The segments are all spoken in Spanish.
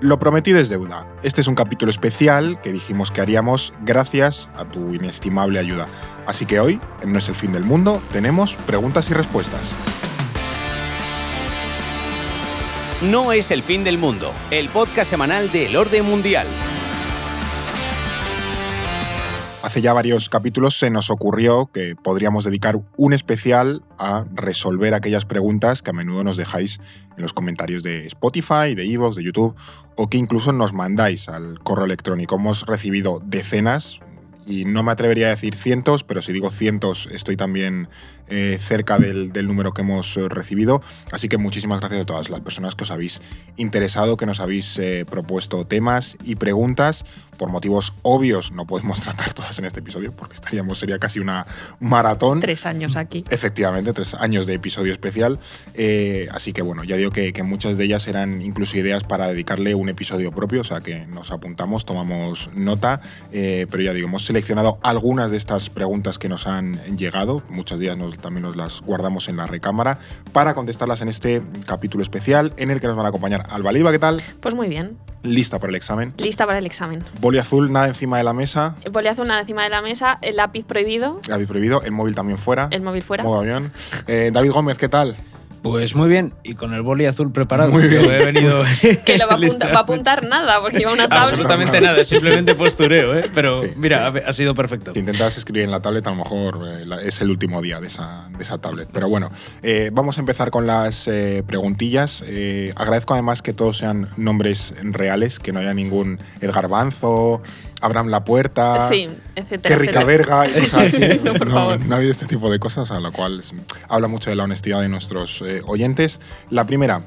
Lo prometí es deuda. Este es un capítulo especial que dijimos que haríamos gracias a tu inestimable ayuda. Así que hoy, en No es el fin del mundo, tenemos preguntas y respuestas. No es el fin del mundo, el podcast semanal del orden mundial. Hace ya varios capítulos se nos ocurrió que podríamos dedicar un especial a resolver aquellas preguntas que a menudo nos dejáis en los comentarios de Spotify, de Evox, de YouTube, o que incluso nos mandáis al correo electrónico. Hemos recibido decenas, y no me atrevería a decir cientos, pero si digo cientos estoy también eh, cerca del, número que hemos eh, recibido. Así que muchísimas gracias a todas las personas que os habéis interesado, que nos habéis eh, propuesto temas y preguntas. Por motivos obvios no podemos tratar todas en este episodio porque estaríamos, sería casi una maratón. Tres años aquí. Efectivamente, tres años de episodio especial. así que bueno, ya digo que, que, muchas de ellas eran incluso ideas para dedicarle un episodio propio, o sea que nos apuntamos, tomamos nota, pero ya digo, hemos seleccionado algunas de estas preguntas que nos han llegado, muchas días nos también nos las guardamos en la recámara para contestarlas en este capítulo especial en el que nos van a acompañar Alba ¿qué tal? Pues muy bien. ¿Lista para el examen? Lista para el examen. Boli azul, nada encima de la mesa. Boli azul, nada encima de la mesa. El lápiz prohibido. lápiz prohibido. El móvil también fuera. El móvil fuera. Modo avión. Eh, David Gómez, ¿qué tal? Pues muy bien, y con el boli azul preparado. Muy bien. He venido que lo va a, apuntar, nada, porque iba una tablet. Absolutamente nada, simplemente postureo, ¿eh? Pero mira, ha sido perfecto. Si intentas escribir en la tablet, a lo mejor eh, es el último día de esa, de esa tablet. Pero bueno, eh, vamos a empezar con las eh, preguntillas. agradezco además que todos sean nombres reales, que no haya ningún El Garbanzo, Abraham La Puerta, sí, etcétera, Qué rica verga y cosas así. no, no, ha habido este tipo de cosas, a lo cual habla mucho de la honestidad de nuestros eh, oyentes. La primera,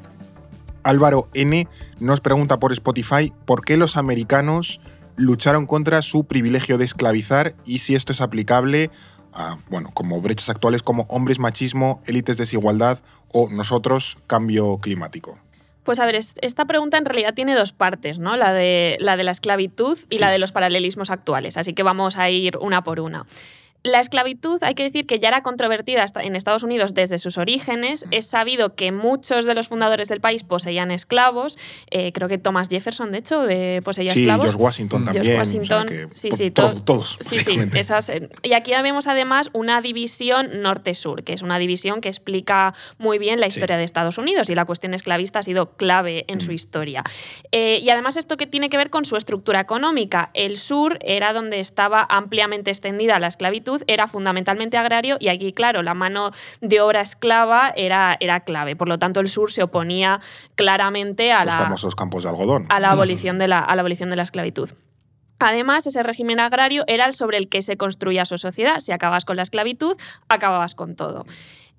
Álvaro N. nos pregunta por Spotify por qué los americanos lucharon contra su privilegio de esclavizar y si esto es aplicable a, bueno, como brechas actuales como hombres machismo, élites desigualdad o nosotros cambio climático. Pues a ver, esta pregunta en realidad tiene dos partes, ¿no? La de la, de la esclavitud y la de los paralelismos actuales. Así que vamos a ir una por una. La esclavitud, hay que decir que ya era controvertida en Estados Unidos desde sus orígenes. Es sabido que muchos de los fundadores del país poseían esclavos. Eh, creo que Thomas Jefferson, de hecho, poseía esclavos. George Washington también. George Washington, sí, sí, todos. Sí, sí, esas, eh, y aquí vemos además una división norte-sur, que es una división que explica muy bien la historia de Estados Unidos y la cuestión esclavista ha sido clave en su historia. Eh, y además esto que tiene que ver con su estructura económica. El sur era donde estaba ampliamente extendida la esclavitud era fundamentalmente agrario y aquí, claro, la mano de obra esclava era, era clave. Por lo tanto, el sur se oponía claramente a Los famosos campos de algodón. A la abolición de la, a la abolición de la esclavitud. Además, ese régimen agrario era el sobre el que se construía su sociedad. Si acabas con la esclavitud, acababas con todo.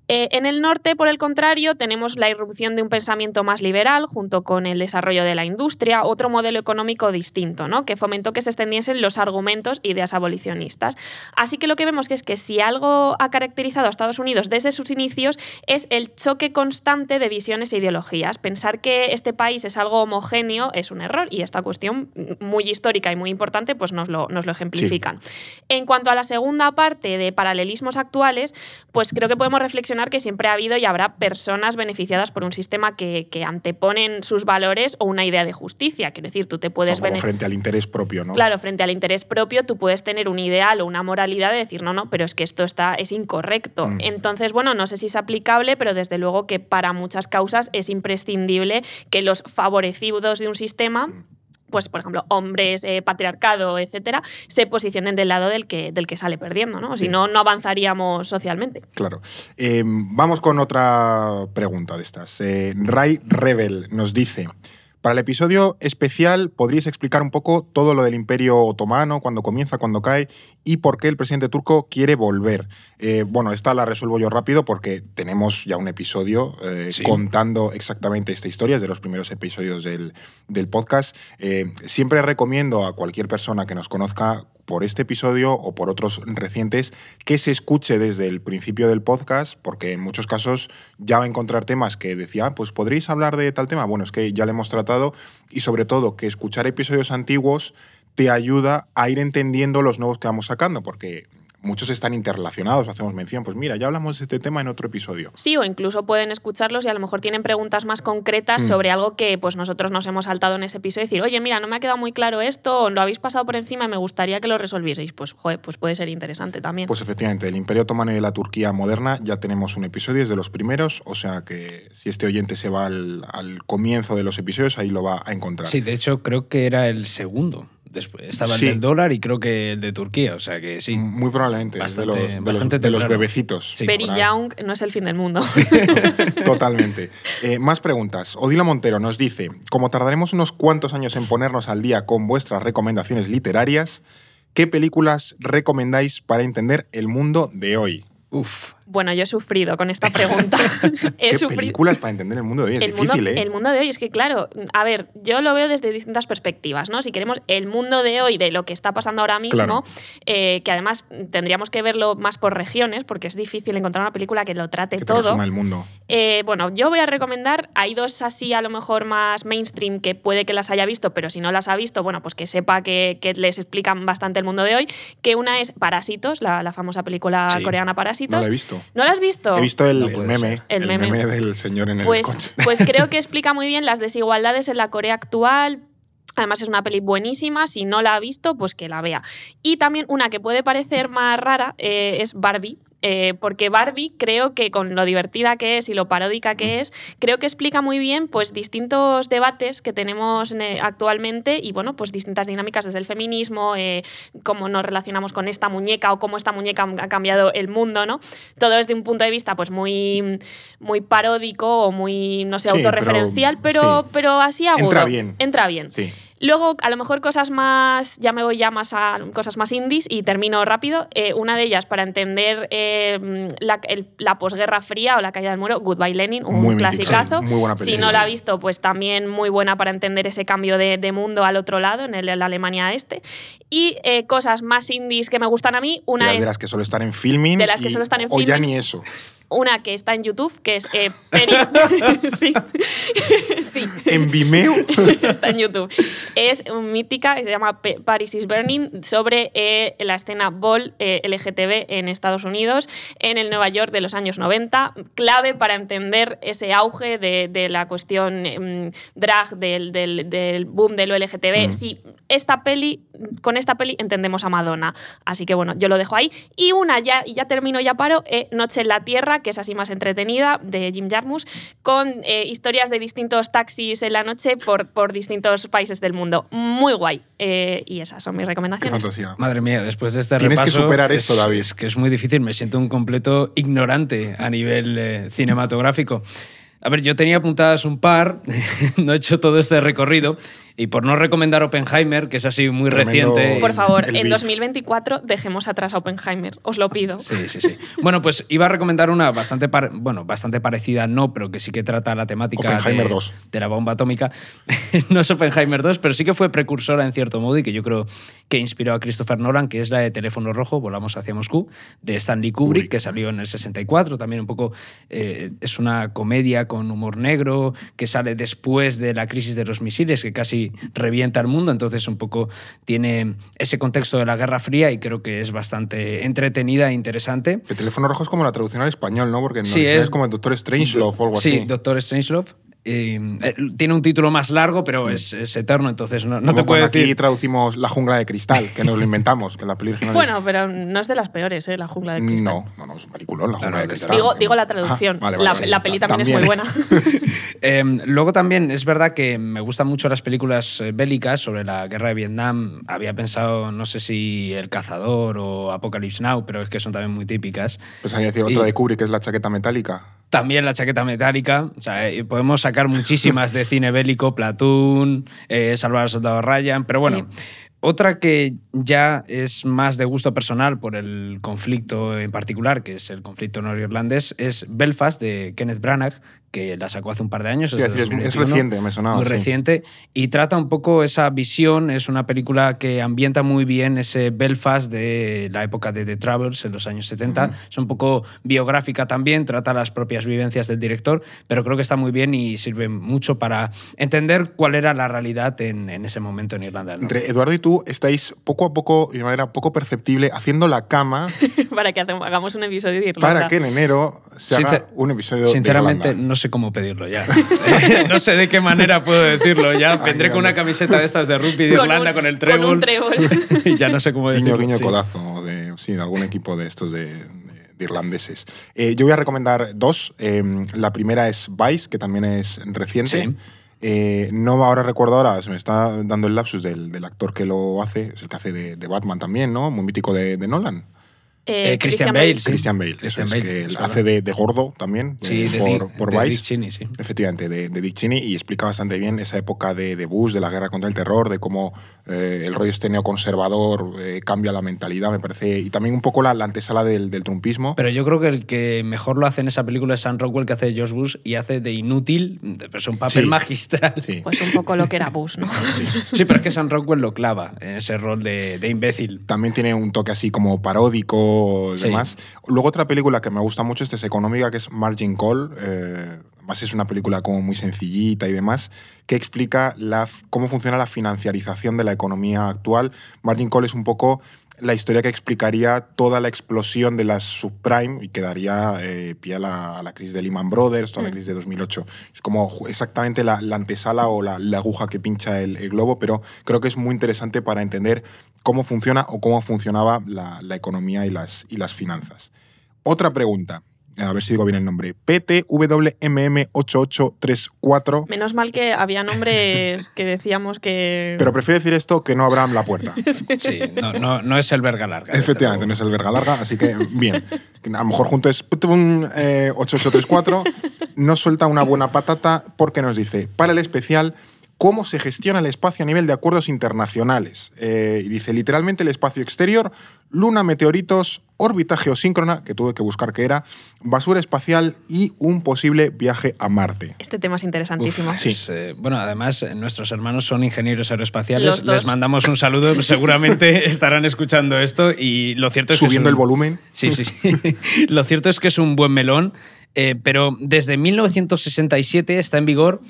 Eh, en el norte, por el contrario, tenemos la irrupción de un pensamiento más liberal junto con el desarrollo de la industria, otro modelo económico distinto, ¿no? que fomentó que se extendiesen los argumentos e ideas abolicionistas. Así que lo que vemos que es que si algo ha caracterizado a Estados Unidos desde sus inicios es el choque constante de visiones e ideologías. Pensar que este país es algo homogéneo es un error y esta cuestión muy histórica y muy importante pues nos lo, nos lo ejemplifican. En cuanto a la segunda parte de paralelismos actuales, pues creo que podemos reflexionar que siempre ha habido y habrá personas beneficiadas por un sistema que, anteponen sus valores o una idea de justicia. Quiero decir, tú te puedes... Como frente al interés propio, ¿no? Claro, frente al interés propio tú puedes tener un ideal o una moralidad de decir, no, no, pero es que esto está, es incorrecto. Mm. Entonces, bueno, no sé si es aplicable, pero desde luego que para muchas causas es imprescindible que los favorecidos de un sistema mm pues por ejemplo, hombres, eh, patriarcado, etcétera, se posicionen del lado del que, del que sale perdiendo, ¿no? Si no, no avanzaríamos socialmente. Claro. Em, vamos con otra pregunta de estas. Eh, Ray Rebel nos dice. Para el episodio especial, ¿podríais explicar un poco todo lo del Imperio Otomano, cuando comienza, cuando cae y por qué el presidente turco quiere volver? Eh, bueno, esta la resuelvo yo rápido porque tenemos ya un episodio eh, contando exactamente esta historia, es de los primeros episodios del, podcast. Eh, siempre recomiendo a cualquier persona que nos conozca por este episodio o por otros recientes que se escuche desde el principio del podcast, porque en muchos casos ya va a encontrar temas que decía, ah, pues podréis hablar de tal tema. Bueno, es que ya lo hemos tratado y sobre todo que escuchar episodios antiguos te ayuda a ir entendiendo los nuevos que vamos sacando, porque muchos están interrelacionados, hacemos mención. Pues mira, ya hablamos de este tema en otro episodio. Sí, o incluso pueden escucharlos y a lo mejor tienen preguntas más concretas Mm. sobre algo que pues nosotros nos hemos saltado en ese episodio y decir, oye, mira, no me ha quedado muy claro esto, o lo habéis pasado por encima y me gustaría que lo resolvieseis. Pues, joder, pues puede ser interesante también. Pues efectivamente, del Imperio Otomano y de la Turquía moderna ya tenemos un episodio, es de los primeros, o sea que si este oyente se va al, al comienzo de los episodios, ahí lo va a encontrar. Sí, de hecho creo que era el segundo. Después estaba Sí. el del dólar y creo que el de Turquía, o sea que sí. Muy probablemente, de Bastante- los, de los- de los bebecitos. Sí. Young no es el fin del mundo. Totalmente. Eh, más preguntas. Odila Montero nos dice, como tardaremos unos cuantos años en ponernos al día con vuestras recomendaciones literarias, ¿qué películas recomendáis para entender el mundo de hoy? Uf. Bueno, yo he sufrido con esta pregunta. he ¿Qué sufrido. películas para entender el mundo de hoy? Es el mundo, difícil, ¿eh? el mundo de hoy es que, claro, a ver, yo lo veo desde distintas perspectivas, ¿no? Si queremos el mundo de hoy, de lo que está pasando ahora mismo, Claro. eh, que además tendríamos que verlo más por regiones, porque es difícil encontrar una película que lo trate que todo. el mundo. Eh, bueno, yo voy a recomendar, hay dos así a lo mejor más mainstream que puede que las haya visto, pero si no las ha visto, bueno, pues que sepa que, que les explican bastante el mundo de hoy, que una es Parásitos, la, la famosa película Sí. coreana No Parásitos. la he visto. ¿No la has visto? He visto el, No el puede meme. El el meme. meme del señor en el Pues, coche. pues creo que explica muy bien las desigualdades en la Corea actual. Además es una peli buenísima, si no la ha visto, pues que la vea. Y también una que puede parecer más rara eh, es Barbie, eh, porque Barbie creo que con lo divertida que es y lo paródica que es, creo que explica muy bien pues distintos debates que tenemos en, eh, actualmente y bueno, pues distintas dinámicas desde el feminismo, eh, cómo nos relacionamos con esta muñeca o cómo esta muñeca ha cambiado el mundo, ¿no? Todo desde un punto de vista pues muy, muy paródico o muy, no sé, Sí, autorreferencial, pero- pero, sí. pero así agudo. Entra bien. Entra bien. Sí. Luego, a lo mejor cosas más, ya me voy ya más a cosas más indies y termino rápido. Eh, una de ellas, para entender eh, la, el- la posguerra fría o la caída del muro, Goodbye Lenin, un Muy clasicazo. muy buena si no la ha visto, pues también muy buena para entender ese cambio de, de mundo al otro lado, en, el- en la Alemania este. Y eh, cosas más indies que me gustan a mí, una de, es de las que solo están en filming. De las que y- solo están en O ya filming. ni eso. Una que está en YouTube, que es eh, Peris. sí. sí. En Vimeo. está en YouTube. Es mítica, que se llama Paris is Burning, sobre eh, la escena ball eh, LGTB en Estados Unidos, en el Nueva York de los años 90. Clave para entender ese auge de, de la cuestión em, drag, del, del- del boom de lo LGTB. Mm. Si esta peli, con esta peli entendemos a Madonna. Así que bueno, yo lo dejo ahí. Y una, ya, ya termino, ya paro, eh, Noche en la Tierra, que es así más entretenida, de Jim Jarmusch, con eh, historias de distintos taxis en la noche por, por distintos países del mundo. Muy guay. Eh, y esas son mis Qué recomendaciones. fantasía. Madre mía, después de este Tienes que superar es- esto, David. Es que es muy difícil, me siento un completo ignorante a nivel eh, cinematográfico. A ver, yo tenía apuntadas un par, no he hecho todo este recorrido, y por no recomendar Oppenheimer, que es así muy Tremendo- reciente... Por favor, en beef. 2024 dejemos atrás a Oppenheimer, os lo pido. Sí, sí, sí. Bueno, pues iba a recomendar una bastante, par- bueno, bastante parecida, no, pero que sí que trata la temática Oppenheimer de, 2. de la bomba atómica. no es Oppenheimer 2, pero sí que fue precursora en cierto modo y que yo creo que inspiró a Christopher Nolan, que es la de Teléfono Rojo, Volamos hacia Moscú, de Stanley Kubrick, Kubrick. que salió en el 64. También un poco eh, es una comedia con humor negro que sale después de la crisis de los misiles, que casi revienta el mundo. Entonces, un poco tiene ese contexto de la Guerra Fría y creo que es bastante entretenida e interesante. El teléfono rojo es como la traducción al español, ¿no? Porque en Sí, es- como el Doctor Strangelove o algo sí, así. Doctor Strangelove. Eh, eh, tiene un título más largo, pero es, es eterno, entonces no, no te puedo cuando aquí decir. traducimos La jungla de cristal, que nos lo inventamos, que la peli original es- Bueno, pero no es de las peores, ¿eh? La jungla de cristal. No, no, no, es un peliculón, La jungla no, de cristal. Digo, digo la traducción. Ah, vale, vale, la, sí. la peli también, es También. muy buena. Eh, luego también es verdad que me gustan mucho las películas eh, bélicas sobre la guerra de Vietnam. Había pensado, no sé si El Cazador o Apocalypse Now, pero es que son también muy típicas. Pues había decir Y- otra de Kubrick, que es la chaqueta metálica. También la chaqueta metálica. O sea, eh, podemos sacar muchísimas de cine bélico, Platoon, eh, Salvar al Soldado Ryan, pero bueno. Sí. Otra que ya es más de gusto personal por el conflicto en particular, que es el conflicto norirlandés, es Belfast de Kenneth Branagh, que la sacó hace un par de años. Sí, es, decir, es- es 2021 reciente, me sonaba. muy sí. reciente y trata un poco esa visión. Es una película que ambienta muy bien ese Belfast de la época de The Travels en los años 70. Ujú. Es un poco biográfica también, trata las propias vivencias del director, pero creo que está muy bien y sirve mucho para entender cuál era la realidad en, en ese momento en Irlanda. Norte. Entre Eduardo y tú tú estáis poco a poco, y de manera poco perceptible, haciendo la cama para que hagamos un episodio de Irlanda. para que en enero se haga Sincer- un episodio Sinceramente, de Irlanda. no sé cómo pedirlo ya. no sé de qué manera puedo decirlo ya. Vendré Ay, con una camiseta de estas de rugby de Con Irlanda un- con el con un trébol. trébol. y ya no sé cómo decirlo. Guiño, guiño, sí. codazo de, sí, de algún equipo de estos de, de- de irlandeses. Eh, yo voy a recomendar dos. Eh, la primera es Vice, que también es reciente. Sí. Eh, no ahora recuerdo ahora, se me está dando el lapsus del, del actor que lo hace, es el que hace de, de Batman también, ¿no? Muy mítico de, de Nolan. Eh, Eh, Christian Bale, Sí. Christian Bale, eso Christian es, Bale, que es hace de, de gordo también, Sí, eh, de por, Dick- por de Vice. Dick Cheney, sí. Efectivamente, de, de Dick Cheney y explica bastante bien esa época de, de Bush, de la guerra contra el terror, de cómo eh, el rollo este neoconservador eh, cambia la mentalidad, me parece, y también un poco la, la antesala del, del trumpismo. Pero yo creo que el que mejor lo hace en esa película es Sam Rockwell, que hace de George Bush y hace de inútil, es un papel Sí. magistral. sí. Pues un poco lo que era Bush, ¿no? Sí, pero es que Sam Rockwell lo clava en ese rol de, de imbécil. También tiene un toque así como paródico y Sí. demás. Luego otra película que me gusta mucho, esta es económica, que es Margin Call. eh, además es una película como muy sencillita y demás, que explica la, cómo funciona la financiarización de la economía actual. Margin Call es un poco la historia que explicaría toda la explosión de las subprime y que daría eh, pie a la, a la crisis de Lehman Brothers, toda la Mm. crisis de 2008. Es como exactamente la, la antesala o la, la aguja que pincha el, el globo, pero creo que es muy interesante para entender cómo funciona o cómo funcionaba la, la economía y las, y las finanzas. Otra pregunta, a ver si digo bien el nombre. PTWMM8834. Menos mal que había nombres que decíamos que. Pero prefiero decir esto que no Abraham la puerta. Sí, no, no, no es el verga larga. Efectivamente, no es el verga larga, así que bien. A lo mejor junto es PTWM, eh, 8834, nos suelta una buena patata porque nos dice, para el especial, cómo se gestiona el espacio a nivel de acuerdos internacionales. Eh, y dice, literalmente el espacio exterior, luna, meteoritos, órbita geosíncrona, que tuve que buscar qué era, basura espacial y un posible viaje a Marte. Este tema es interesantísimo. Uf, Sí. es, eh, bueno, además, eh, nuestros hermanos son ingenieros aeroespaciales. Les mandamos un saludo. Seguramente estarán escuchando esto. Y lo cierto es que. es Subiendo un- el volumen. Sí, sí, sí. Lo cierto es que es un buen melón, eh, pero desde 1967 está en vigor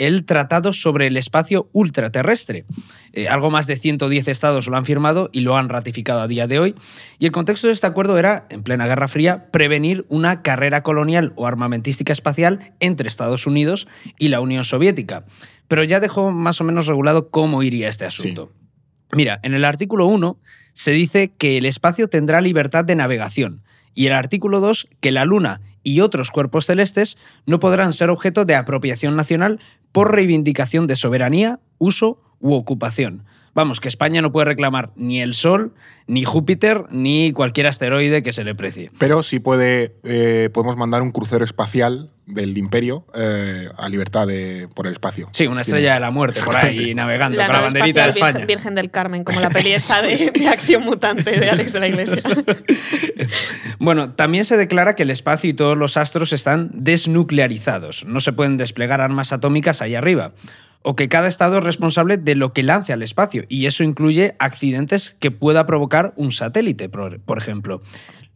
el Tratado sobre el Espacio Ultraterrestre. Eh, algo más de 110 estados lo han firmado y lo han ratificado a día de hoy. Y el contexto de este acuerdo era, en plena Guerra Fría, prevenir una carrera colonial o armamentística espacial entre Estados Unidos y la Unión Soviética. Pero ya dejó más o menos regulado cómo iría este asunto. Mira, en el artículo 1 se dice que el espacio tendrá libertad de navegación y el artículo 2 que la Luna y otros cuerpos celestes no podrán ser objeto de apropiación nacional por reivindicación de soberanía, uso u ocupación. Vamos, que España no puede reclamar ni el Sol, ni Júpiter, ni cualquier asteroide que se le precie. Pero sí puede, eh, podemos mandar un crucero espacial del imperio eh, a libertad de, por el espacio. Sí, una estrella de la muerte por ahí navegando La con la banderita de España. Virgen, Virgen del Carmen, como la peli esa de, de acción mutante de Alex de la Iglesia. Bueno, también se declara que el espacio y todos los astros están desnuclearizados, no se pueden desplegar armas atómicas ahí arriba, o que cada estado es responsable de lo que lance al espacio, y eso incluye accidentes que pueda provocar un satélite, por ejemplo.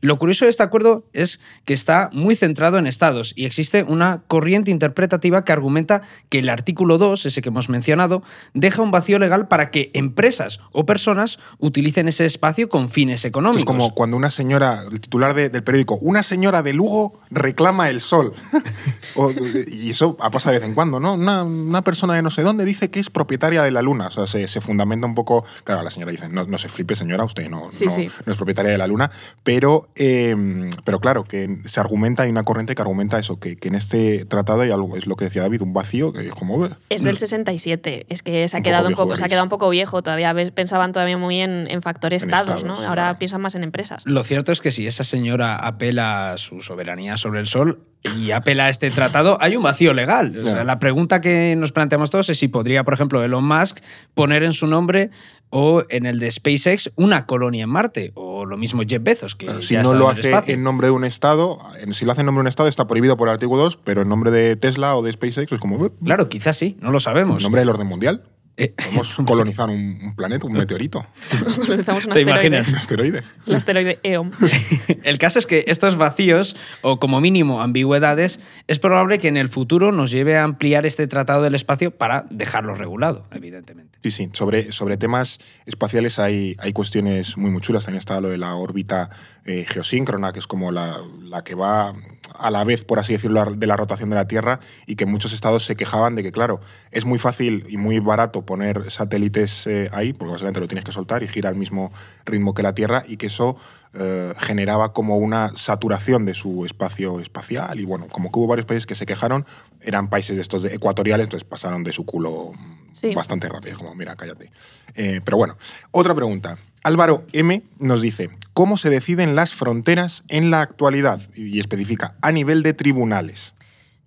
Lo curioso de este acuerdo es que está muy centrado en estados y existe una corriente interpretativa que argumenta que el artículo 2, ese que hemos mencionado, deja un vacío legal para que empresas o personas utilicen ese espacio con fines económicos. es como cuando una señora, el titular de- del periódico, una señora de Lugo reclama el sol. O- y eso ha pasado de vez en cuando, ¿no? Una, una persona de no sé dónde dice que es propietaria de la luna. O sea, se, se fundamenta un poco. Claro, la señora dice, no, no se flipe, señora, usted no, Sí, no, sí. no es propietaria de la luna. Pero, eh, pero claro, que se argumenta, hay una corriente que argumenta eso, que, que en este tratado hay algo, es lo que decía David, un vacío, que es como. Es del 67. Es que se ha Un quedado poco un viejo, poco, se ha quedado un poco viejo. Todavía pensaban todavía muy en, en factores En estados, estados, ¿no? Ahora claro. piensan más en empresas. Lo cierto es que si esa señora apela a su soberanía sobre el sol y apela a este tratado, hay un vacío legal. O sea, Claro. la pregunta que nos planteamos todos es si podría, por ejemplo, Elon Musk poner en su nombre o en el de SpaceX una colonia en Marte, o lo mismo Jeff Bezos, que ya si no lo en hace espacio. en nombre de un Estado, en- si lo hace en nombre de un Estado está prohibido por el artículo 2, pero en nombre de Tesla o de SpaceX es como. "Eh, Claro, quizás sí, no lo En sabemos. nombre del orden mundial. Eh, Podemos colonizar un, un planeta, un meteorito, Colonizamos un ¿Te asteroide. imaginas? un asteroide. El asteroide Eon. El caso es que estos vacíos, o como mínimo ambigüedades, es probable que en el futuro nos lleve a ampliar este tratado del espacio para dejarlo regulado, evidentemente. Sí, sí. Sobre, sobre temas espaciales hay, hay cuestiones muy, muy chulas. También está lo de la órbita eh, geosíncrona, que es como la, la que va a la vez, por así decirlo, de la rotación de la Tierra y que muchos estados se quejaban de que, claro, es muy fácil y muy barato poner satélites eh, ahí, porque básicamente lo tienes que soltar y gira al mismo ritmo que la Tierra y que eso eh, generaba como una saturación de su espacio espacial y bueno, como que hubo varios países que se quejaron, eran países de estos de ecuatoriales, entonces pasaron de su culo mm, Sí. bastante rápido, como mira, cállate. Eh, pero bueno, otra pregunta. Álvaro M nos dice, ¿cómo se deciden las fronteras en la actualidad? Y especifica, a nivel de tribunales.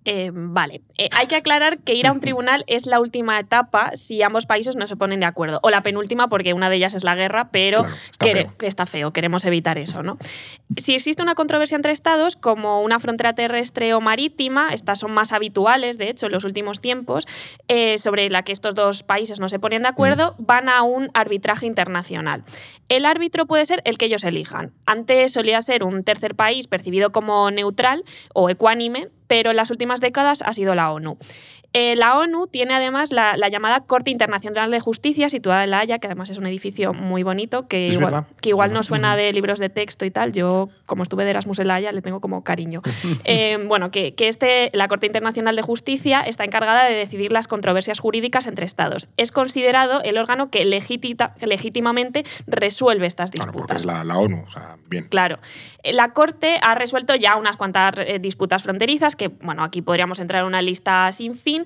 Eh, vale, Eh, hay que aclarar que ir a un tribunal es la última etapa si ambos países no se ponen de acuerdo. O la penúltima, porque una de ellas es la guerra, pero Claro, está feo. está feo, queremos evitar eso, ¿no? Si existe una controversia entre estados, como una frontera terrestre o marítima, estas son más habituales, de hecho, en los últimos tiempos, eh, sobre la que estos dos países no se ponen de acuerdo, van a un arbitraje internacional. El árbitro puede ser el que ellos elijan. Antes solía ser un tercer país percibido como neutral o ecuánime, pero en las últimas décadas ha sido la ONU. Eh, la ONU tiene además la, la llamada Corte Internacional de Justicia, situada en La Haya, que además es un edificio muy bonito, que Es igual, verdad. que igual no suena de libros de texto y tal. Yo, como estuve de Erasmus en La Haya, le tengo como cariño. Eh, bueno, que, que este, la Corte Internacional de Justicia está encargada de decidir las controversias jurídicas entre Estados. Es considerado el órgano que legitita- legítimamente resuelve estas Claro, porque disputas. es la, la ONU, o sea, bien. Claro. Eh, La Corte ha resuelto ya unas cuantas eh, disputas fronterizas, que, bueno, aquí podríamos entrar en una lista sin fin,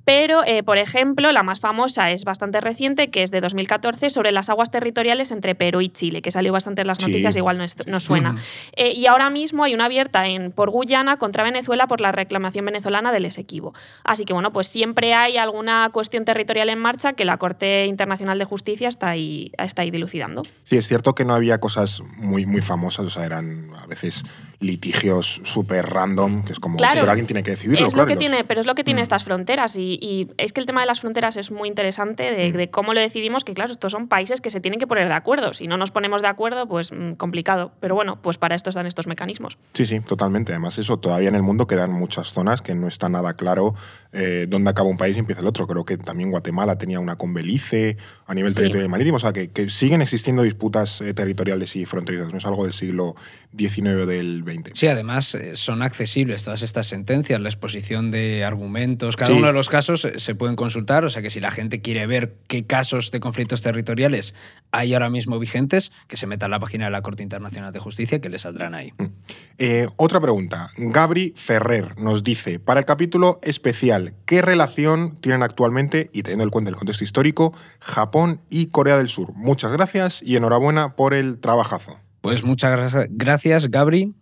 pero, eh, por ejemplo, la más famosa es bastante reciente, que es de 2014, sobre las aguas territoriales entre Perú y Chile, que salió bastante en las Sí. noticias, igual no, es- no suena. Eh, y ahora mismo hay una abierta en, por Guyana contra Venezuela por la reclamación venezolana del Esequibo. Así que, bueno, pues siempre hay alguna cuestión territorial en marcha que la Corte Internacional de Justicia está ahí, está ahí dilucidando. Sí, es cierto que no había cosas muy, muy famosas, o sea, eran a veces litigios súper random, que es como, Claro. pero alguien tiene que decidirlo, es claro. lo que los- tiene, pero es lo que tiene Mm. estas fronteras y, y es que el tema de las fronteras es muy interesante de, Mm. de cómo lo decidimos, que claro, estos son países que se tienen que poner de acuerdo. Si no nos ponemos de acuerdo, pues mm, complicado. Pero bueno, pues para esto están estos mecanismos. Sí, sí, totalmente. Además, eso, todavía en el mundo quedan muchas zonas que no está nada claro eh, dónde acaba un país y empieza el otro. Creo que también Guatemala tenía una con Belice a nivel Sí. territorial y marítimo. O sea, que, que siguen existiendo disputas eh, territoriales y fronterizas. No es algo del siglo XIX o del XX. Sí, además eh, son accesibles todas estas sentencias, la exposición de argumentos. Cada Sí. uno de los casos eh, se pueden consultar, o sea que si la gente quiere ver qué casos de conflictos territoriales hay ahora mismo vigentes, que se meta en la página de la Corte Internacional de Justicia que le saldrán ahí. Eh, otra pregunta. Gabri Ferrer nos dice, para el capítulo especial, ¿qué relación tienen actualmente, y teniendo en cuenta el contexto histórico, Japón y Corea del Sur? Muchas gracias y enhorabuena por el trabajazo. Pues muchas gra- gracias, Gabri,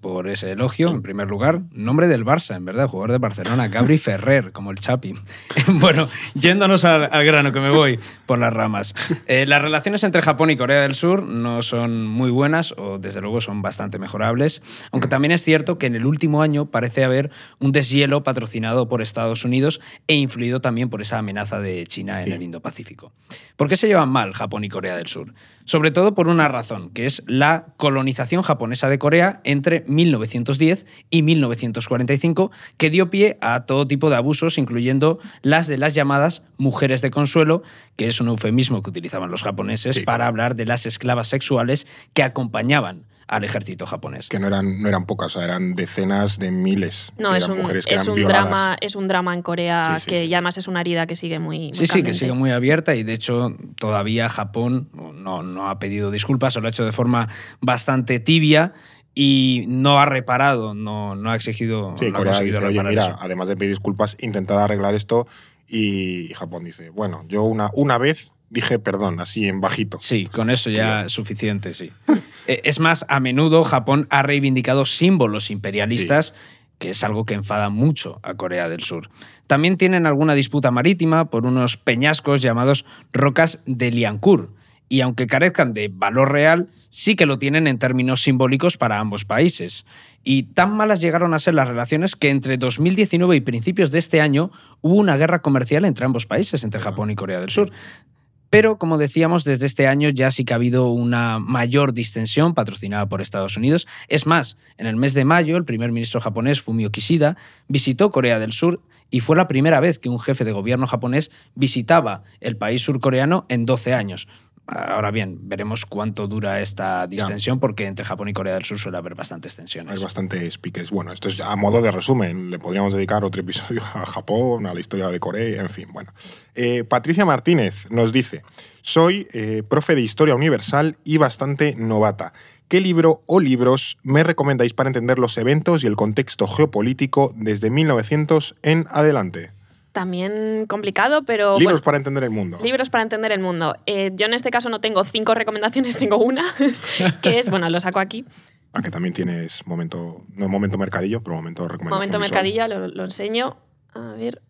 por ese elogio, en primer lugar. Nombre del Barça, en verdad, jugador de Barcelona, Gabri Ferrer, como el Chapi. bueno, yéndonos al, al grano, que me voy por las ramas. Eh, las relaciones entre Japón y Corea del Sur no son muy buenas, o desde luego son bastante mejorables, aunque también es cierto que en el último año parece haber un deshielo patrocinado por Estados Unidos e influido también por esa amenaza de China en Sí. el Indo-Pacífico. ¿Por qué se llevan mal Japón y Corea del Sur? Sobre todo por una razón, que es la colonización japonesa de Corea entre 1910 y 1945, que dio pie a todo tipo de abusos, incluyendo las de las llamadas mujeres de consuelo, que es un eufemismo que utilizaban los japoneses Sí. para hablar de las esclavas sexuales que acompañaban al ejército japonés. Que no eran, no eran pocas, eran decenas de miles. No, es un, mujeres que es eran un violadas. drama, es un drama en Corea Sí, sí, que sí. y además es una herida que sigue muy, muy Sí, sí, que sigue muy abierta y de hecho todavía Japón no, no ha pedido disculpas, se lo ha hecho de forma bastante tibia y no ha reparado, no, no ha exigido, Sí, no ha Corea conseguido dice, oye, mira, eso. además de pedir disculpas, intentad arreglar esto. Y Japón dice, bueno, yo una, una vez dije perdón, así en bajito. Sí, con eso ya es suficiente, sí. Eh, es más, a menudo Japón ha reivindicado símbolos imperialistas, que es algo que enfada mucho a Corea del Sur. También tienen alguna disputa marítima por unos peñascos llamados rocas de Liancourt. Y aunque carezcan de valor real, sí que lo tienen en términos simbólicos para ambos países. Y tan malas llegaron a ser las relaciones que entre 2019 y principios de este año hubo una guerra comercial entre ambos países, entre Japón y Corea del Sur. Pero, como decíamos, desde este año ya sí que ha habido una mayor distensión patrocinada por Estados Unidos. Es más, en el mes de mayo, el primer ministro japonés, Fumio Kishida, visitó Corea del Sur y fue la primera vez que un jefe de gobierno japonés visitaba el país surcoreano en 12 años. Ahora bien, veremos cuánto dura esta distensión, porque entre Japón y Corea del Sur suele haber bastantes tensiones. Hay bastantes piques. Bueno, esto es a modo de resumen. Le podríamos dedicar otro episodio a Japón, a la historia de Corea, en fin. Bueno, eh, Patricia Martínez nos dice: Soy eh, profe de historia universal y bastante novata. ¿Qué libro o libros me recomendáis para entender los eventos y el contexto geopolítico desde 1900 en adelante? También complicado, pero... Libros bueno, para entender el mundo. Libros para entender el mundo. Eh, yo en este caso no tengo cinco recomendaciones, tengo una, que es, bueno, lo saco aquí. Aunque también tienes momento, no momento mercadillo, pero momento recomendación. Momento visual. mercadillo, lo, lo enseño. A ver,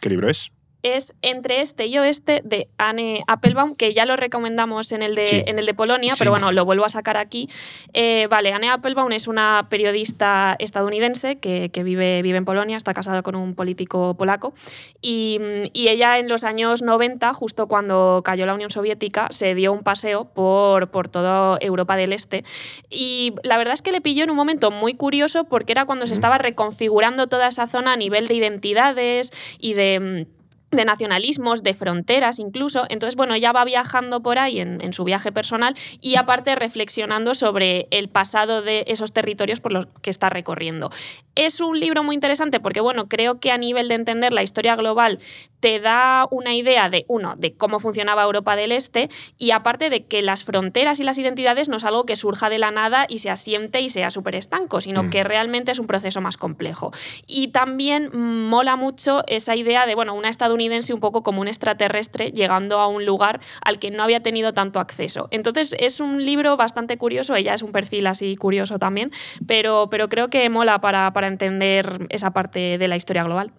¿Qué libro es? Es Entre este y oeste de Anne Applebaum, que ya lo recomendamos en el de, Sí. en el de Polonia, Sí. pero bueno, lo vuelvo a sacar aquí. Eh, vale, Anne Applebaum es una periodista estadounidense que, que vive, vive en Polonia, está casada con un político polaco, y, y ella en los años 90, justo cuando cayó la Unión Soviética, se dio un paseo por, por toda Europa del Este. Y la verdad es que le pilló en un momento muy curioso porque era cuando se estaba reconfigurando toda esa zona a nivel de identidades y de mm, de nacionalismos, de fronteras incluso. Entonces, bueno, ella va viajando por ahí en, en su viaje personal y aparte reflexionando sobre el pasado de esos territorios por los que está recorriendo. Es un libro muy interesante porque, bueno, creo que a nivel de entender la historia global te da una idea de, uno, de cómo funcionaba Europa del Este y aparte de que las fronteras y las identidades no es algo que surja de la nada y se asiente y sea súper estanco, sino Mm. que realmente es un proceso más complejo. Y también mola mucho esa idea de, bueno, una estadounidense un poco como un extraterrestre llegando a un lugar al que no había tenido tanto acceso. Entonces es un libro bastante curioso, ella es un perfil así curioso también, pero, pero creo que mola para, para entender esa parte de la historia global.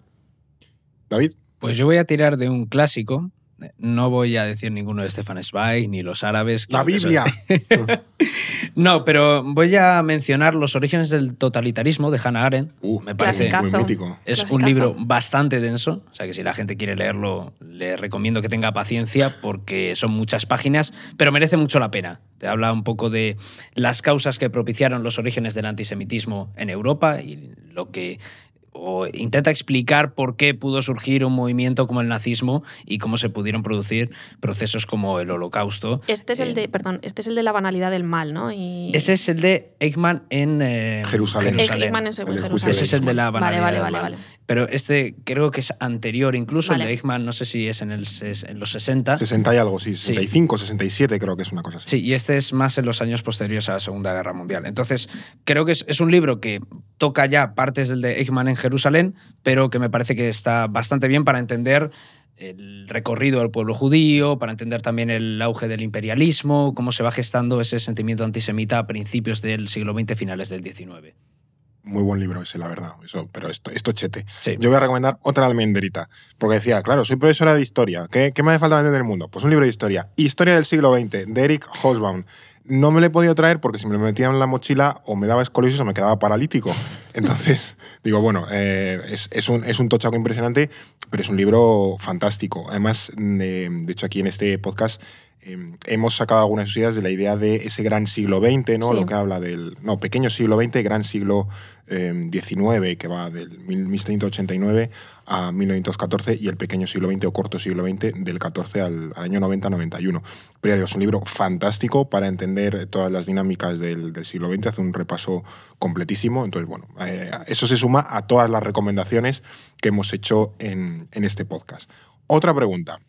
David. Pues yo voy a tirar de un clásico. No voy a decir ninguno de Stefan Zweig ni los árabes. La Biblia. No, pero voy a mencionar Los orígenes del totalitarismo de Hannah Arendt. Uh, Me parece Clasicazo. muy mítico. es Clasicazo. un libro bastante denso, o sea que si la gente quiere leerlo, le recomiendo que tenga paciencia porque son muchas páginas, pero merece mucho la pena. Te habla un poco de las causas que propiciaron los orígenes del antisemitismo en Europa y lo que o intenta explicar por qué pudo surgir un movimiento como el nazismo y cómo se pudieron producir procesos como el holocausto. Este es el Eh, de, perdón, este es el de la banalidad del mal, ¿no? Y... Ese es el de Eichmann en eh, Jerusalén. Eh, Eichmann en Jerusalén. Ese es el de la banalidad vale, del vale, mal. vale. Pero este creo que es anterior, incluso Vale. el de Eichmann, no sé si es en, el, ses- en los 60. 60 y algo, sí. Sí. 65, 67 creo que es una cosa así. Sí, y este es más en los años posteriores a la Segunda Guerra Mundial. Entonces, creo que es, es un libro que toca ya partes del de Eichmann en Jerusalén, pero que me parece que está bastante bien para entender el recorrido del pueblo judío, para entender también el auge del imperialismo, cómo se va gestando ese sentimiento antisemita a principios del siglo XX, finales del XIX. Muy buen libro ese, la verdad. Eso, pero esto, esto chete. Sí. Yo voy a recomendar otra almenderita. Porque decía, claro, soy profesora de historia. ¿Qué, qué me hace falta para entender el mundo? Pues un libro de historia. Historia del siglo XX, de Eric Hobsbawm. No me lo he podido traer porque si me lo metía en la mochila o me daba escoliosis o me quedaba paralítico. Entonces, digo, bueno, eh, es, es un, es un tochaco impresionante, pero es un libro fantástico. Además, de, de hecho, aquí en este podcast eh, hemos sacado algunas ideas de la idea de ese gran siglo XX, ¿no? Sí. Lo que habla del no, pequeño siglo XX, gran siglo eh, XIX, que va del 1789 a 1914, y el pequeño siglo XX o corto siglo XX del 14 al, al año 90-91. Pero ya digo, es un libro fantástico para entender todas las dinámicas del, del siglo XX, hace un repaso completísimo. Entonces, bueno, eh, eso se suma a todas las recomendaciones que hemos hecho en, en este podcast. Otra pregunta.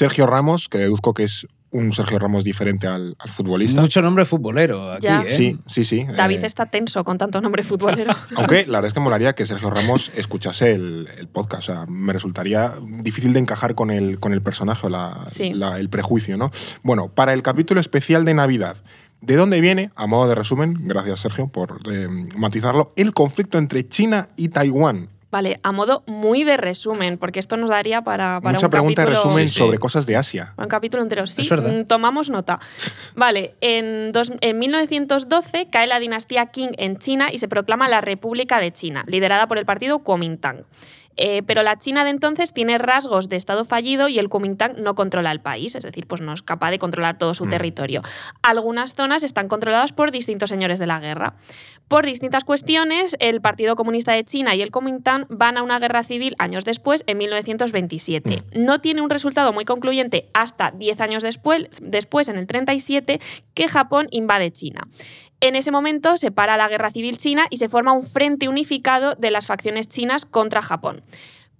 Sergio Ramos, que deduzco que es un Sergio Ramos diferente al, al futbolista. Mucho nombre futbolero aquí, Ya. ¿eh? Sí, sí, sí. David eh, está tenso con tanto nombre futbolero. aunque la verdad es que molaría que Sergio Ramos escuchase el, el podcast. O sea, me resultaría difícil de encajar con el, con el personaje, o la- Sí. la- el prejuicio, ¿no? Bueno, para el capítulo especial de Navidad, ¿de dónde viene, a modo de resumen, gracias Sergio por eh, matizarlo, el conflicto entre China y Taiwán? Vale, a modo muy de resumen, porque esto nos daría para, para Mucha un pregunta de resumen Sí, sí. sobre cosas de Asia. un capítulo entero. Sí, Es verdad. mm, tomamos nota. Vale, en, dos- en 1912 cae la dinastía Qing en China y se proclama la República de China, liderada por el partido Kuomintang. Eh, pero la China de entonces tiene rasgos de Estado fallido y el Kuomintang no controla el país, es decir, pues no es capaz de controlar todo su Mm. territorio. Algunas zonas están controladas por distintos señores de la guerra. Por distintas cuestiones, el Partido Comunista de China y el Kuomintang van a una guerra civil años después, en 1927. No tiene un resultado muy concluyente hasta 10 años después, después, en el 37, que Japón invade China. En ese momento se para la guerra civil china y se forma un frente unificado de las facciones chinas contra Japón.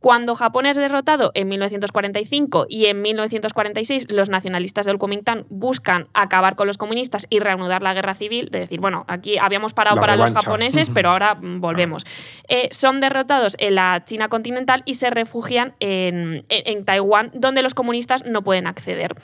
Cuando Japón es derrotado en 1945 y en 1946 los nacionalistas del Kuomintang buscan acabar con los comunistas y reanudar la guerra civil, de decir, bueno, aquí habíamos parado La para los japoneses, pero ahora volvemos. Eh, son derrotados en la China continental y se refugian en, en- en Taiwán, donde los comunistas no pueden acceder.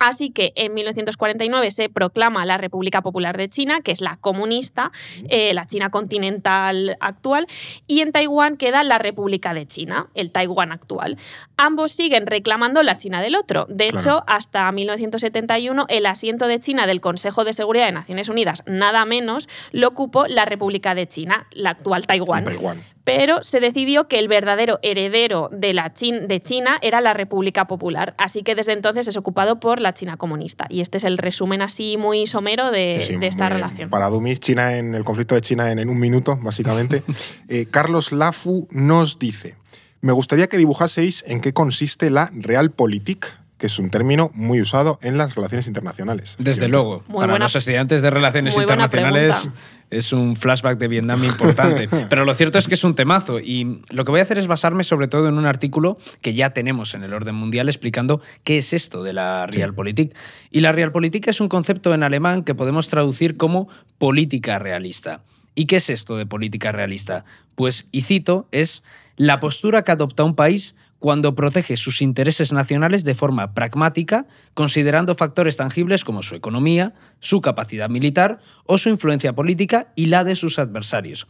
Así que en 1949 se proclama la República Popular de China, que es la comunista, eh, la China continental actual, y en Taiwán queda la República de China, el Taiwán actual. Ambos siguen reclamando la China del otro. De Claro. hecho, hasta 1971 el asiento de China del Consejo de Seguridad de Naciones Unidas, nada menos, lo ocupó la República de China, la actual Taiwán Taiwán. Pero se decidió que el verdadero heredero de, la Chin- de China era la República Popular, así que desde entonces es ocupado por la China comunista. Y este es el resumen así muy somero de, Sí, de esta muy- relación. Para Dumis, China en el conflicto de China en, en un minuto, básicamente. Eh, Carlos Lafu nos dice: Me gustaría que dibujaseis en qué consiste la Realpolitik, que es un término muy usado en las relaciones internacionales. Desde luego, Muy para buena- los estudiantes de relaciones internacionales es un flashback de Vietnam importante. Pero lo cierto es que es un temazo y lo que voy a hacer es basarme sobre todo en un artículo que ya tenemos en el orden mundial explicando qué es esto de la Realpolitik. Y la Realpolitik es un concepto en alemán que podemos traducir como política realista. ¿Y qué es esto de política realista? Pues, y cito, es la postura que adopta un país cuando protege sus intereses nacionales de forma pragmática, considerando factores tangibles como su economía, su capacidad militar o su influencia política y la de sus adversarios.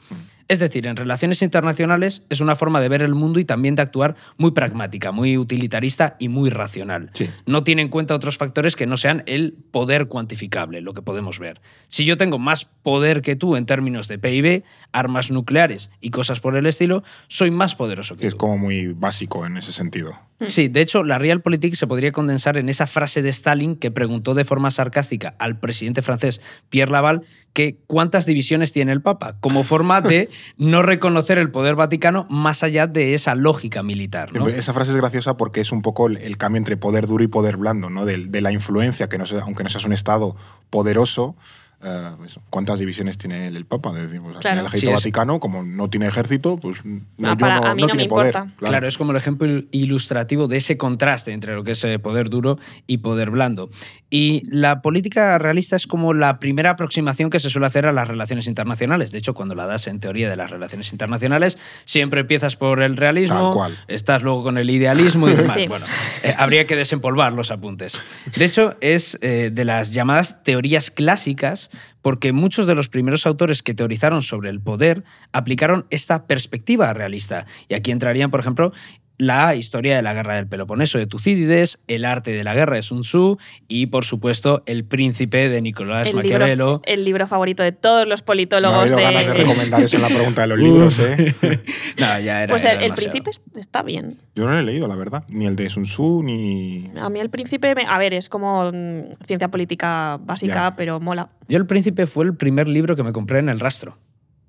Es decir, en relaciones internacionales es una forma de ver el mundo y también de actuar muy pragmática, muy utilitarista y muy racional. Sí. No tiene en cuenta otros factores que no sean el poder cuantificable, lo que podemos ver. Si yo tengo más poder que tú en términos de PIB, armas nucleares y cosas por el estilo, soy más poderoso que es tú. como muy básico en ese sentido. Sí, de hecho, la Realpolitik se podría condensar en esa frase de Stalin que preguntó de forma sarcástica al presidente francés Pierre Laval que cuántas divisiones tiene el Papa, como forma de no reconocer el poder vaticano más allá de esa lógica militar. ¿no? Esa frase es graciosa porque es un poco el, cambio entre poder duro y poder blando, ¿no? De, de la influencia, que no sea- aunque no seas un Estado poderoso, eh, eso, ¿cuántas divisiones tiene el, el Papa? Es decir, pues, Claro. final el ejército Sí, Vaticano, como no tiene ejército, pues no, Ah, yo para- no, a mí no no me tiene poder. importa. Claro. es como el ejemplo il- ilustrativo de ese contraste entre lo que es eh, poder duro y poder blando. Y la política realista es como la primera aproximación que se suele hacer a las relaciones internacionales. De hecho, cuando la das en teoría de las relaciones internacionales, siempre empiezas por el Tal realismo, cual. estás luego con el idealismo y demás. Sí. Bueno, eh, habría que desempolvar los apuntes. De hecho, es eh, de las llamadas teorías clásicas porque muchos de los primeros autores que teorizaron sobre el poder aplicaron esta perspectiva realista. Y aquí entrarían, por ejemplo, la historia de la guerra del Peloponeso de Tucídides, el arte de la guerra de Sun Tzu y, por supuesto, el príncipe de Nicolás el, Maquiavelo. libro, el libro favorito de todos los ha politólogos habido de... ganas de recomendar eso en la pregunta de los libros, ¿eh? No, ya era, Pues era el, príncipe es- está bien. Yo no lo he leído, la verdad. Ni el de Sun Tzu, ni... A mí el príncipe, me- a ver, es como mm, ciencia política básica, Ya. pero mola. Yo el príncipe fue el primer libro que me compré en el rastro.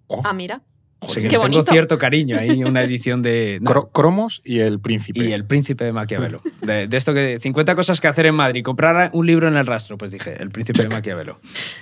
Oh, Ah, mira. O joder. sea que Qué le tengo bonito. cierto cariño ahí, una edición de... no, Cromos y el príncipe. y el príncipe de Maquiavelo. De, de esto que 50 cosas que hacer en Madrid, comprar un libro en el rastro, pues dije, el príncipe de. Maquiavelo.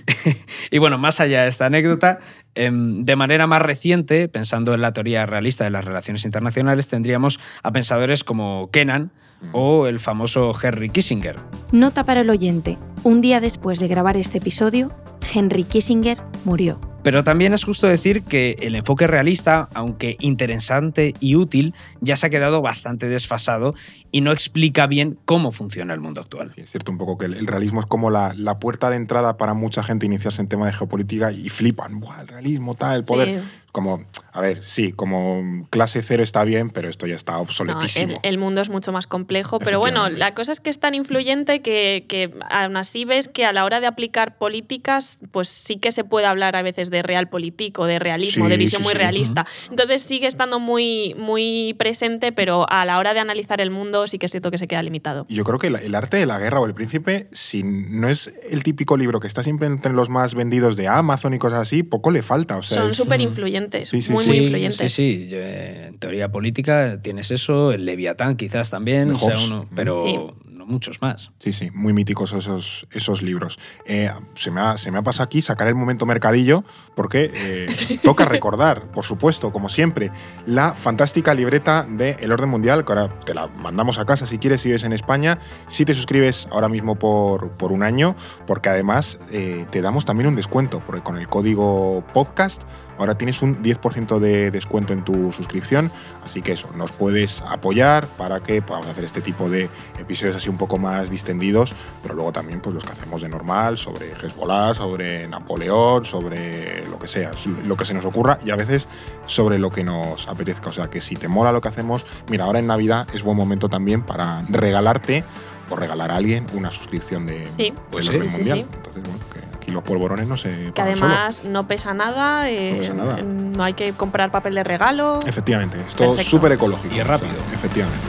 y bueno, más allá de esta anécdota, em, de manera más reciente, pensando en la teoría realista de las relaciones internacionales, tendríamos a pensadores como Kennan o el famoso Henry Kissinger. Nota para el oyente. Un día después de grabar este episodio, Henry Kissinger murió. Pero también es justo decir que el enfoque realista, aunque interesante y útil, ya se ha quedado bastante desfasado y no explica bien cómo funciona el mundo actual. Sí, es cierto un poco que el, realismo es como la, la puerta de entrada para mucha gente iniciarse en tema de geopolítica y flipan. Buah, el realismo, tal, el poder. Sí. Como, a ver, sí, como clase cero está bien, pero esto ya está No, obsoletísimo. el, el mundo es mucho más complejo, pero bueno, la cosa es que es tan influyente que, que aún así ves que a la hora de aplicar políticas, pues sí que se puede hablar a veces de realpolitik o de realismo, Sí, de visión sí, muy sí. realista. Entonces sigue estando muy, muy presente, pero a la hora de analizar el mundo sí que es cierto que se queda limitado. Yo creo que el, el arte de la guerra o el príncipe, si no es el típico libro que está siempre entre los más vendidos de Amazon y cosas así, poco le falta. O sea, Son es- súper influyentes, Sí, sí, muy, sí. muy influyentes. Sí, sí. Eh, en teoría política tienes eso, el Leviatán quizás también, o sea, uno, pero muchos más. Sí, sí, muy míticos esos, esos libros. Eh, se, me ha, se me ha pasado aquí sacar el momento mercadillo, porque eh, toca recordar, por supuesto, como siempre, la fantástica libreta de El Orden Mundial, que ahora te la mandamos a casa si quieres, si vives en España, si te suscribes ahora mismo por, por un año, porque además eh, te damos también un descuento, porque con el código podcast ahora tienes un 10% de descuento en tu suscripción, así que eso, nos puedes apoyar para que podamos hacer este tipo de episodios así un poco más distendidos, pero luego también pues los que hacemos de normal, sobre Hezbollah, sobre Napoleón, sobre lo que sea, lo que se nos ocurra y a veces sobre lo que nos apetezca. O sea que si te mola lo que hacemos, mira, ahora en Navidad es buen momento también para regalarte o regalar a alguien una suscripción de Sí. Pues sí, mundial. sí. Entonces, bueno, que aquí los polvorones no se Que solos. además no pesa nada, eh, No pesa nada. no hay que comprar papel de regalo. Efectivamente, esto es Perfecto. súper ecológico. Y es rápido. Efectivamente.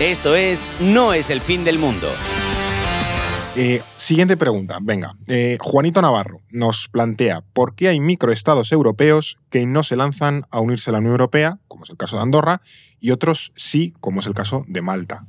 Esto es No es el fin del mundo. Eh, siguiente pregunta, venga. Eh, Juanito Navarro nos plantea por qué hay microestados europeos que no se lanzan a unirse a la Unión Europea, como es el caso de Andorra, y otros sí, como es el caso de Malta.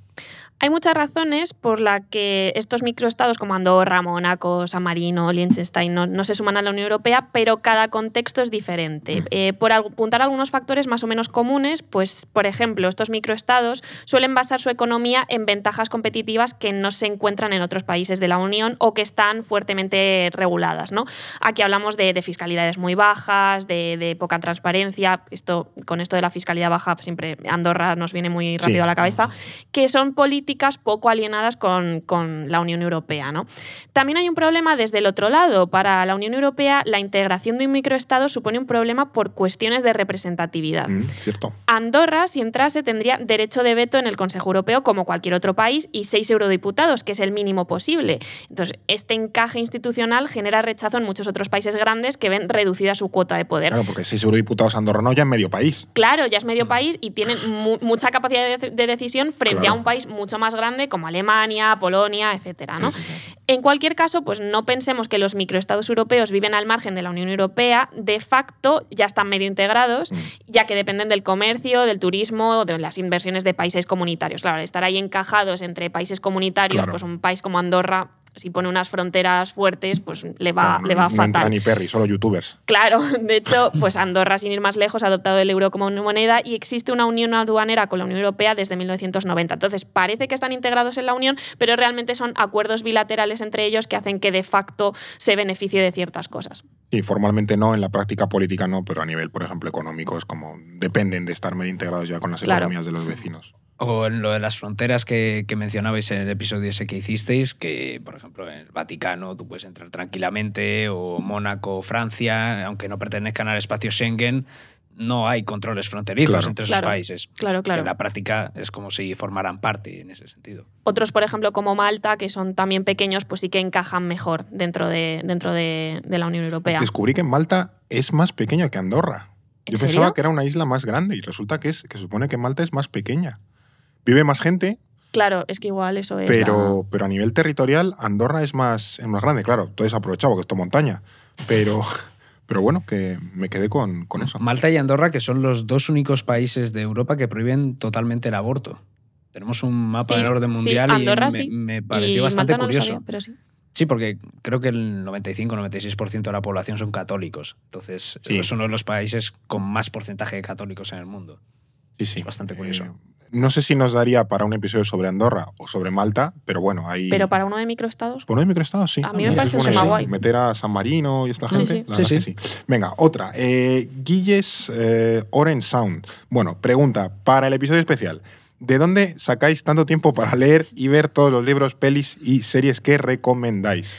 Hay muchas razones por las que estos microestados como Andorra, Mónaco, San Marino, Liechtenstein no, no se suman a la Unión Europea, pero cada contexto es diferente. Mm. Eh, por apuntar algunos factores más o menos comunes, pues por ejemplo, estos microestados suelen basar su economía en ventajas competitivas que no se encuentran en otros países de la Unión o que están fuertemente reguladas. ¿no? Aquí hablamos de, de fiscalidades muy bajas, de, de poca transparencia. Esto, con esto de la fiscalidad baja, siempre Andorra nos viene muy rápido Sí. a la cabeza que son políticas poco alienadas con, con la Unión Europea. ¿no? También hay un problema desde el otro lado. Para la Unión Europea, la integración de un microestado supone un problema por cuestiones de representatividad. Mm, Cierto. Andorra, si entrase, tendría derecho de veto en el Consejo Europeo como cualquier otro país y seis eurodiputados, que es el mínimo posible. Entonces, este encaje institucional genera rechazo en muchos otros países grandes que ven reducida su cuota de poder. Claro, porque seis eurodiputados andorranos ya en medio país. Claro, ya es medio país y tienen mu- mucha capacidad de, de decisión frente Claro. a un país mucho más grande como Alemania, Polonia, etcétera, ¿no? Sí, sí, sí. En cualquier caso, pues no pensemos que los microestados europeos viven al margen de la Unión Europea. De facto, ya están medio integrados, Mm. ya que dependen del comercio, del turismo, de las inversiones de países comunitarios. Claro, estar ahí encajados entre países comunitarios, Claro. pues un país como Andorra, si pone unas fronteras fuertes, pues le va, Claro, le va no fatal. ni Perry, solo youtubers. Claro, de hecho, pues Andorra, sin ir más lejos, ha adoptado el euro como una moneda y existe una unión aduanera con la Unión Europea desde 1990. Entonces, parece que están integrados en la Unión, pero realmente son acuerdos bilaterales entre ellos que hacen que de facto se beneficie de ciertas cosas. Y formalmente no, en la práctica política no, pero a nivel, por ejemplo, económico es como dependen de estar medio integrados ya con las Claro. economías de los vecinos. O en lo de las fronteras que, que mencionabais en el episodio ese que hicisteis, que por ejemplo en el Vaticano tú puedes entrar tranquilamente, o Mónaco, Francia, aunque no pertenezcan al espacio Schengen, no hay controles fronterizos Claro. entre esos Claro, países. claro, Que claro. En la práctica es como si formaran parte en ese sentido. Otros, por ejemplo, como Malta, que son también pequeños, pues sí que encajan mejor dentro de, dentro de, de la Unión Europea. Descubrí que Malta Malta es más pequeña que Andorra. ¿En Yo serio? pensaba que era una isla más grande y resulta que es que supone que Malta es más pequeña. Vive más gente, Claro, es que igual eso es. pero, pero a nivel territorial Andorra es más, es más grande. Claro, todo es aprovechado que esto montaña. Pero, pero bueno, que me quedé con, con eso. Malta y Andorra, que son los dos únicos países de Europa que prohíben totalmente el aborto. Tenemos un mapa Sí, del orden sí, mundial Andorra y me, sí. me pareció y bastante Malta no lo curioso. sabía, pero sí. Sí, porque creo que el 95-96% de la población son católicos. Entonces, Sí. es uno de los países con más porcentaje de católicos en el mundo. Sí, sí. Es bastante curioso. Eh, no sé si nos daría para un episodio sobre Andorra o sobre Malta, pero bueno, ahí. Pero para uno de microestados, Por un microestado, sí. A mí me Eso parece es un guay. Meter a San Marino y esta Sí, gente. sí. la Sí, verdad que sí. sí. Venga, otra. Eh, Guilles eh, Orange Sound. Bueno, pregunta para el episodio especial. ¿De dónde sacáis tanto tiempo para leer y ver todos los libros, pelis y series que recomendáis?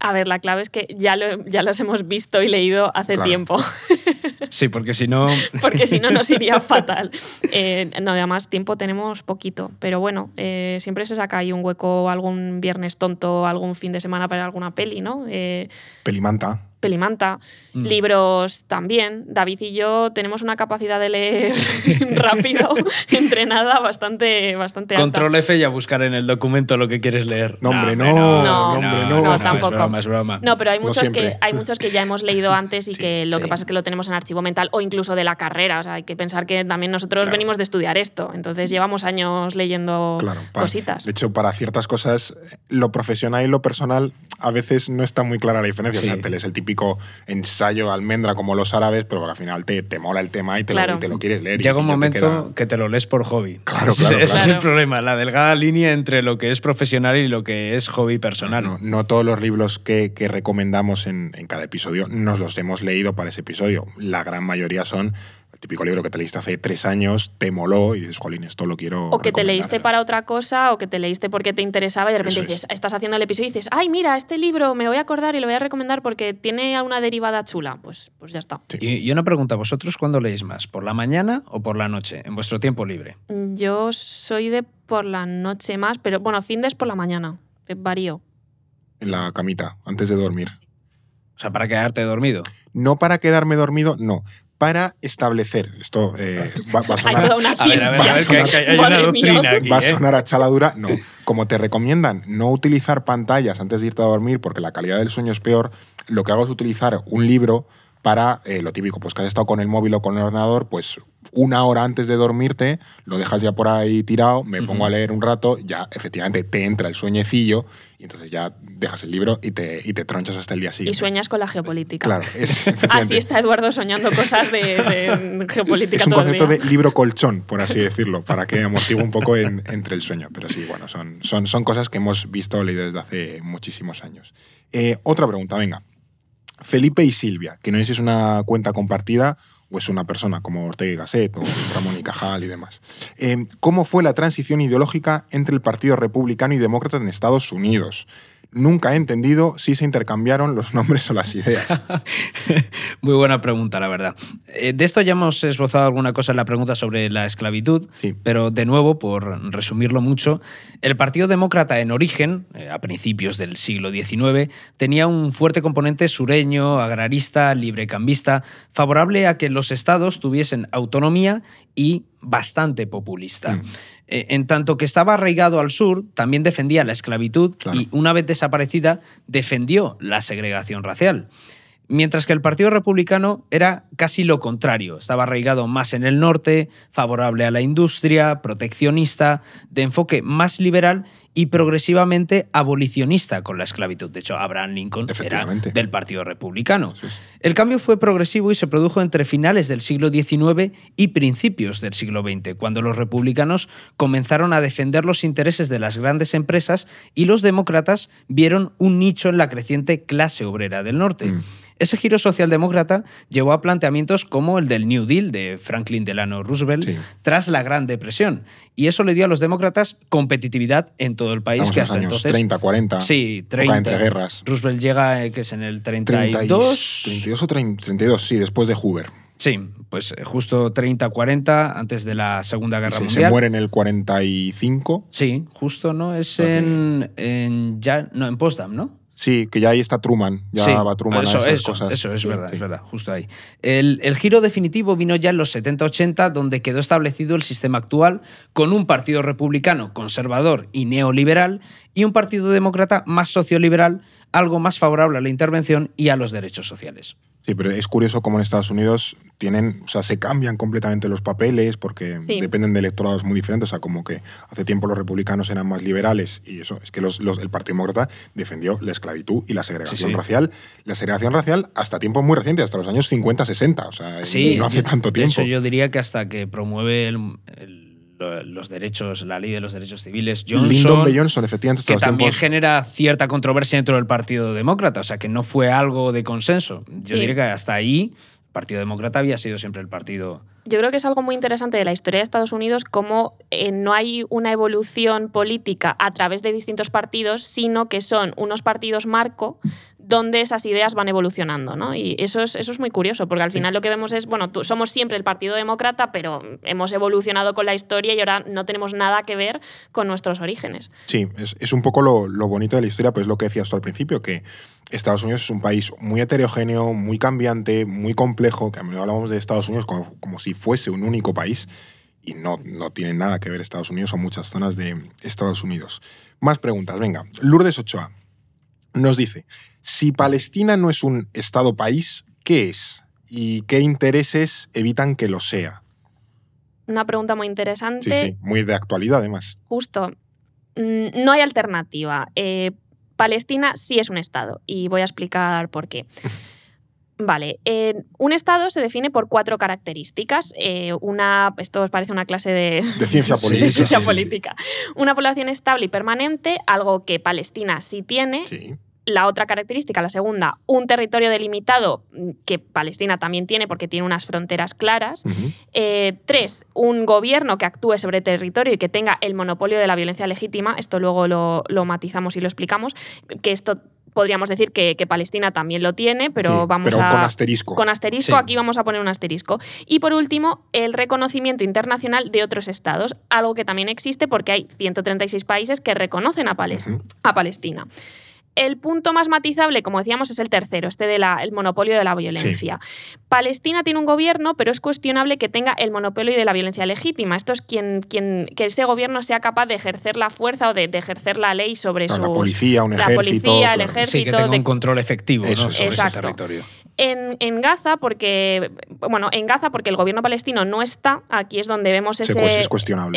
A ver, la clave es que ya, lo- ya los hemos visto y leído hace Claro. tiempo. Sí, porque si no. porque si no nos iría fatal. Eh, no, además tiempo tenemos poquito, pero bueno, eh, siempre se saca ahí un hueco algún viernes tonto, algún fin de semana para alguna peli, ¿no? Eh, Pelimanta. Pelimanta, Mm. libros también. David y yo tenemos una capacidad de leer rápido, entrenada, bastante, bastante alta. Control F y a buscar en el documento lo que quieres leer. No, hombre, hombre, no, no, hombre, no. no, Es tampoco. broma, es broma. No, pero hay No muchos, que, siempre. hay muchos que ya hemos leído antes y Sí, que lo sí. que pasa es que lo tenemos en archivo mental o incluso de la carrera. O sea, hay que pensar que también nosotros Claro. venimos de estudiar esto. Entonces llevamos años leyendo Claro, cositas. De hecho, para ciertas cosas, lo profesional y lo personal a veces no está muy clara la diferencia. Sí. O sea, te lees el típico ensayo almendra como los árabes, pero al final te, te mola el tema y te, Claro. lo, y te lo quieres leer. Llega un te momento queda- que te lo lees por hobby. Claro, Ese- claro, Ese es claro. el problema, la delgada línea entre lo que es profesional y lo que es hobby personal. No, no todos los libros que, que recomendamos en, en cada episodio nos los hemos leído para ese episodio. La gran mayoría son típico libro que te leíste hace tres años, te moló y dices, jolín, esto lo quiero. O que te recomendar". leíste para otra cosa o que te leíste porque te interesaba y de repente es. dices, estás haciendo el episodio y dices, ay, mira, este libro me voy a acordar y lo voy a recomendar porque tiene una derivada chula. Pues, pues ya está. Sí. Y, y una pregunta, ¿vosotros cuándo leéis más? ¿Por la mañana o por la noche? En vuestro tiempo libre. Yo soy de por la noche más, pero bueno, fin de es por la mañana. Varío. En la camita, antes de dormir. O sea, para quedarte dormido. No para quedarme dormido, no. Para establecer. Esto eh, va, va a sonar. toda una A ver, a ver, a ver, ciencia. que, que hay una Madre mía. doctrina aquí. Va a ¿eh? sonar a chaladura, no. Como te recomiendan no utilizar pantallas antes de irte a dormir porque la calidad del sueño es peor, lo que hago es utilizar un libro para eh, lo típico, pues que has estado con el móvil o con el ordenador, pues una hora antes de dormirte, lo dejas ya por ahí tirado, me pongo a leer un rato, ya efectivamente te entra el sueñecillo y entonces ya dejas el libro y te, y te tronchas hasta el día Y siguiente. sueñas con la geopolítica. Claro, es, Así está Eduardo soñando cosas de, de geopolítica Es un todo el concepto día. de libro colchón, por así decirlo, para que amortigue un poco en- entre el sueño. Pero sí, bueno, son, son, son cosas que hemos visto o leído desde hace muchísimos años. Eh, otra pregunta, venga. Felipe y Silvia, que no sé si es una cuenta compartida o es una persona como Ortega y Gasset o Ramón y Cajal y demás. Eh, ¿Cómo fue la transición ideológica entre el Partido Republicano y Demócrata en Estados Unidos? Nunca he entendido si se intercambiaron los nombres o las ideas. Muy buena pregunta, la verdad. Eh, de esto ya hemos esbozado alguna cosa en la pregunta sobre la esclavitud, Sí. pero de nuevo, por resumirlo mucho, el Partido Demócrata en origen, eh, a principios del siglo XIX, tenía un fuerte componente sureño, agrarista, librecambista, favorable a que los estados tuviesen autonomía y bastante populista. Mm. Eh, En tanto que estaba arraigado al sur, también defendía la esclavitud Claro. y una vez desaparecida, defendió la segregación racial. Mientras que el Partido Republicano era casi lo contrario, estaba arraigado más en el norte, favorable a la industria, proteccionista, de enfoque más liberal y progresivamente abolicionista con la esclavitud. De hecho, Abraham Lincoln era del Partido Republicano. Es. El cambio fue progresivo y se produjo entre finales del siglo XIX y principios del siglo XX, cuando los republicanos comenzaron a defender los intereses de las grandes empresas y los demócratas vieron un nicho en la creciente clase obrera del norte. Mm. Ese giro socialdemócrata llevó a planteamientos como el del New Deal de Franklin Delano Roosevelt Sí. tras la Gran Depresión. Y eso le dio a los demócratas competitividad en todo el país, Estamos que en los hasta años entonces... 30, 40. Sí, época 30. entre guerras. Roosevelt llega, eh, que es en el 30 y- 32. 32 o 30, 32, sí, después de Hoover. Sí, pues eh, justo 30-40 antes de la Segunda Guerra Se, se Mundial. muere en el 45. Sí, justo, ¿no? Es en, en ya, no, en Potsdam, ¿no? Sí, que ya ahí está Truman. Ya sí, va Truman eso, a esas eso, cosas. Eso es Sí, verdad, sí. es verdad, justo ahí. El, el giro definitivo vino ya en los 70-80, donde quedó establecido el sistema actual, con un partido republicano conservador y neoliberal y un partido demócrata más socioliberal, algo más favorable a la intervención y a los derechos sociales. Sí, pero es curioso cómo en Estados Unidos tienen, o sea, se cambian completamente los papeles porque Sí. dependen de electorados muy diferentes. O sea, como que hace tiempo los republicanos eran más liberales y eso, es que los, los- el Partido Demócrata defendió la esclavitud y la segregación Sí, sí. racial. La segregación racial hasta tiempos muy recientes, hasta los años 50-60. O sea, Sí, no hace yo- tanto De tiempo. hecho, yo diría que hasta que promueve el- el- los derechos, la ley de los derechos civiles, Johnson, Lyndon B. Johnson, efectivamente, que también tiempos- genera cierta controversia dentro del Partido Demócrata, o sea, que no fue algo de consenso. Yo Sí. diría que hasta ahí el Partido Demócrata había sido siempre el partido... Yo creo que es algo muy interesante de la historia de Estados Unidos, cómo eh, no hay una evolución política a través de distintos partidos, sino que son unos partidos marco dónde esas ideas van evolucionando, ¿no? Y eso es, eso es muy curioso, porque al final lo que vemos es, bueno, tú- somos siempre el Partido Demócrata, pero hemos evolucionado con la historia y ahora no tenemos nada que ver con nuestros orígenes. Sí, es, es un poco lo, lo bonito de la historia, pero es lo que decías tú al principio, que Estados Unidos es un país muy heterogéneo, muy cambiante, muy complejo, que a menudo hablamos de Estados Unidos como, como si fuese un único país, y no, no tiene nada que ver Estados Unidos o muchas zonas de Estados Unidos. Más preguntas, venga. Lourdes Ochoa nos dice, si Palestina no es un Estado-país, ¿qué es? ¿Y qué intereses evitan que lo sea? Una pregunta muy Sí, interesante. sí, muy de actualidad además. Justo, mm, no hay alternativa. Eh, Palestina sí es un Estado y voy a explicar por qué. Vale, eh, un Estado se define por cuatro características. Eh, una, esto os parece una clase de, De ciencia Sí, política. de ciencia sí, sí. política. Una población estable y permanente, algo que Palestina sí tiene. Sí. La otra característica, la segunda, un territorio delimitado mm, que Palestina también tiene porque tiene unas fronteras claras. Eh, tres, un gobierno que actúe sobre territorio y que tenga el monopolio de la violencia legítima. Esto luego lo, lo matizamos y lo explicamos. Que esto podríamos decir que, que Palestina también lo tiene, pero Sí, vamos pero a. con asterisco. Con asterisco, Sí. aquí vamos a poner un asterisco. Y por último, el reconocimiento internacional de otros estados, algo que también existe porque hay 136 países que reconocen a, Pales- a Palestina. El punto más matizable, como decíamos, es el tercero, este del monopolio de la violencia. Palestina tiene un gobierno, pero es cuestionable que tenga el monopolio de la violencia legítima. Esto es quien, quien, que ese gobierno sea capaz de ejercer la fuerza o de, de ejercer la ley sobre sus... la policía, un la ejército. policía, el claro. ejército. Sí, que tenga de- un control efectivo sobre Exacto. ese territorio. En, en Gaza, porque bueno, en Gaza, porque el gobierno palestino no está, aquí es donde vemos Sí, ese, pues es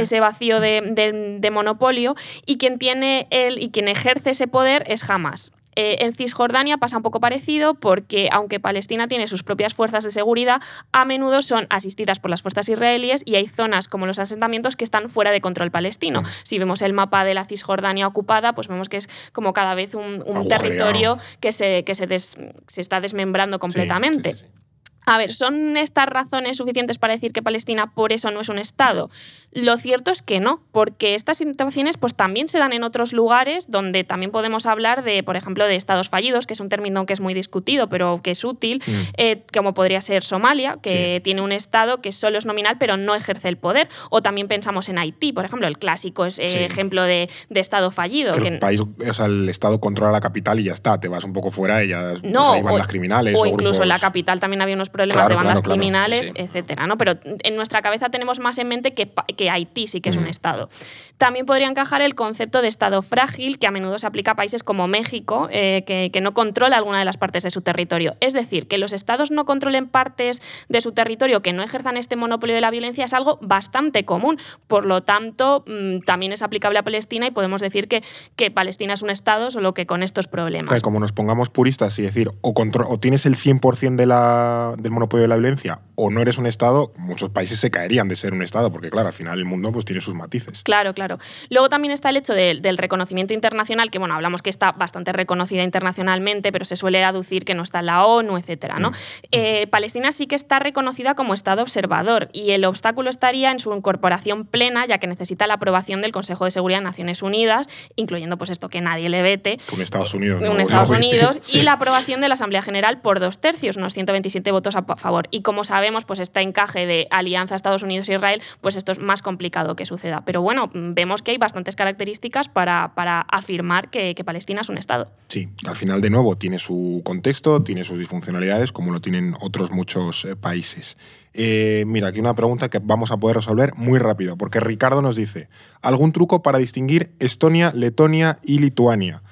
ese vacío de, de- de monopolio y quien tiene el, y quien ejerce ese poder es Hamas. Eh, en Cisjordania pasa un poco parecido porque aunque Palestina tiene sus propias fuerzas de seguridad, a menudo son asistidas por las fuerzas israelíes y hay zonas como los asentamientos que están fuera de control palestino. Si vemos el mapa de la Cisjordania ocupada, pues vemos que es como cada vez un, territorio que se, que se, des- se está desmembrando completamente. sí, sí, sí. A ver, ¿son estas razones suficientes para decir que Palestina por eso no es un Estado? Lo cierto es que no, porque estas situaciones pues, también se dan en otros lugares donde también podemos hablar de, por ejemplo, de estados fallidos, que es un término que es muy discutido, pero que es útil, Mm. eh, como podría ser Somalia, que Sí. tiene un Estado que solo es nominal, pero no ejerce el poder. O también pensamos en Haití, por ejemplo, el clásico es, eh, Sí. ejemplo de, de Estado fallido. Que que- el país, o sea, el Estado controla la capital y ya está. Te vas un poco fuera y ya pues No, ahí van o- las criminales. o incluso en la capital también había unos problemas Claro, de bandas claro, claro. criminales, sí. etcétera, ¿no? Pero en nuestra cabeza tenemos más en mente que, Haití sí que es un Mm. estado. También podría encajar el concepto de estado frágil que a menudo se aplica a países como México, eh, que, que no controla alguna de las partes de su territorio. Es decir, que los estados no controlen partes de su territorio, que no ejerzan este monopolio de la violencia, es algo bastante común. Por lo tanto, mm, también es aplicable a Palestina y podemos decir que, que Palestina es un estado, solo que con estos problemas. Claro, como nos pongamos puristas y decir, o, o tienes el 100% de la, del monopolio de la violencia, o no eres un Estado, muchos países se caerían de ser un Estado, porque claro, al final el mundo pues, tiene sus matices. Claro, claro. Luego también está el hecho de- del reconocimiento internacional, que bueno, hablamos que está bastante reconocida internacionalmente, pero se suele aducir que no está en la ONU, etcétera, ¿no? Mm. Eh, Palestina sí que está reconocida como Estado observador y el obstáculo estaría en su incorporación plena, ya que necesita la aprobación del Consejo de Seguridad de Naciones Unidas, incluyendo pues esto que nadie le vete, Un Estados Unidos. un no- Estados no. Unidos y la aprobación de la Asamblea General por dos tercios, unos 127 votos a favor. Y como sabemos, pues este encaje de alianza Estados Unidos-Israel, pues esto es más complicado que suceda. Pero bueno, vemos que hay bastantes características para, para afirmar que, Palestina es un Estado. Sí, al final, de nuevo, tiene su contexto, tiene sus disfuncionalidades, como lo tienen otros muchos eh, países. Eh, mira, aquí una pregunta que vamos a poder resolver muy rápido, porque Ricardo nos dice, ¿algún truco para distinguir Estonia, Letonia y Lituania?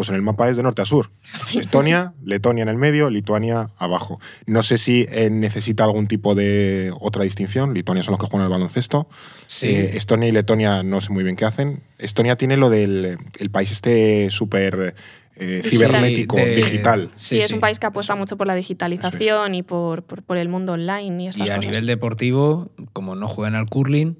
Pues en el mapa es de norte a sur. Estonia, Letonia en el medio, Lituania abajo. No sé si eh, necesita algún tipo de otra distinción. Lituania son los que juegan al baloncesto. Sí. Eh, Estonia y Letonia no sé muy bien qué hacen. Estonia tiene lo del el país este súper eh, Sí, cibernético, de- digital. Sí, es un país que apuesta mucho por la digitalización y por, por, por el mundo online y estas Y a cosas. nivel deportivo, como no juegan al curling,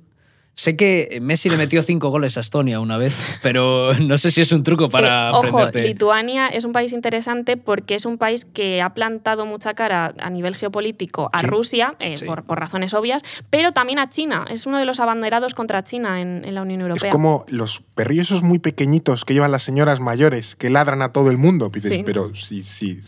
Sé que Messi le metió cinco goles a Estonia una vez, pero no sé si es un truco para Eh, ojo, aprenderte. Lituania es un país interesante porque es un país que ha plantado mucha cara a nivel geopolítico a Sí. Rusia, eh, Sí. por, por razones obvias, pero también a China. Es uno de los abanderados contra China en, en la Unión Europea. Es como los perrillos esos muy pequeñitos que llevan las señoras mayores que ladran a todo el mundo. Dices, Sí. pero sí, sí,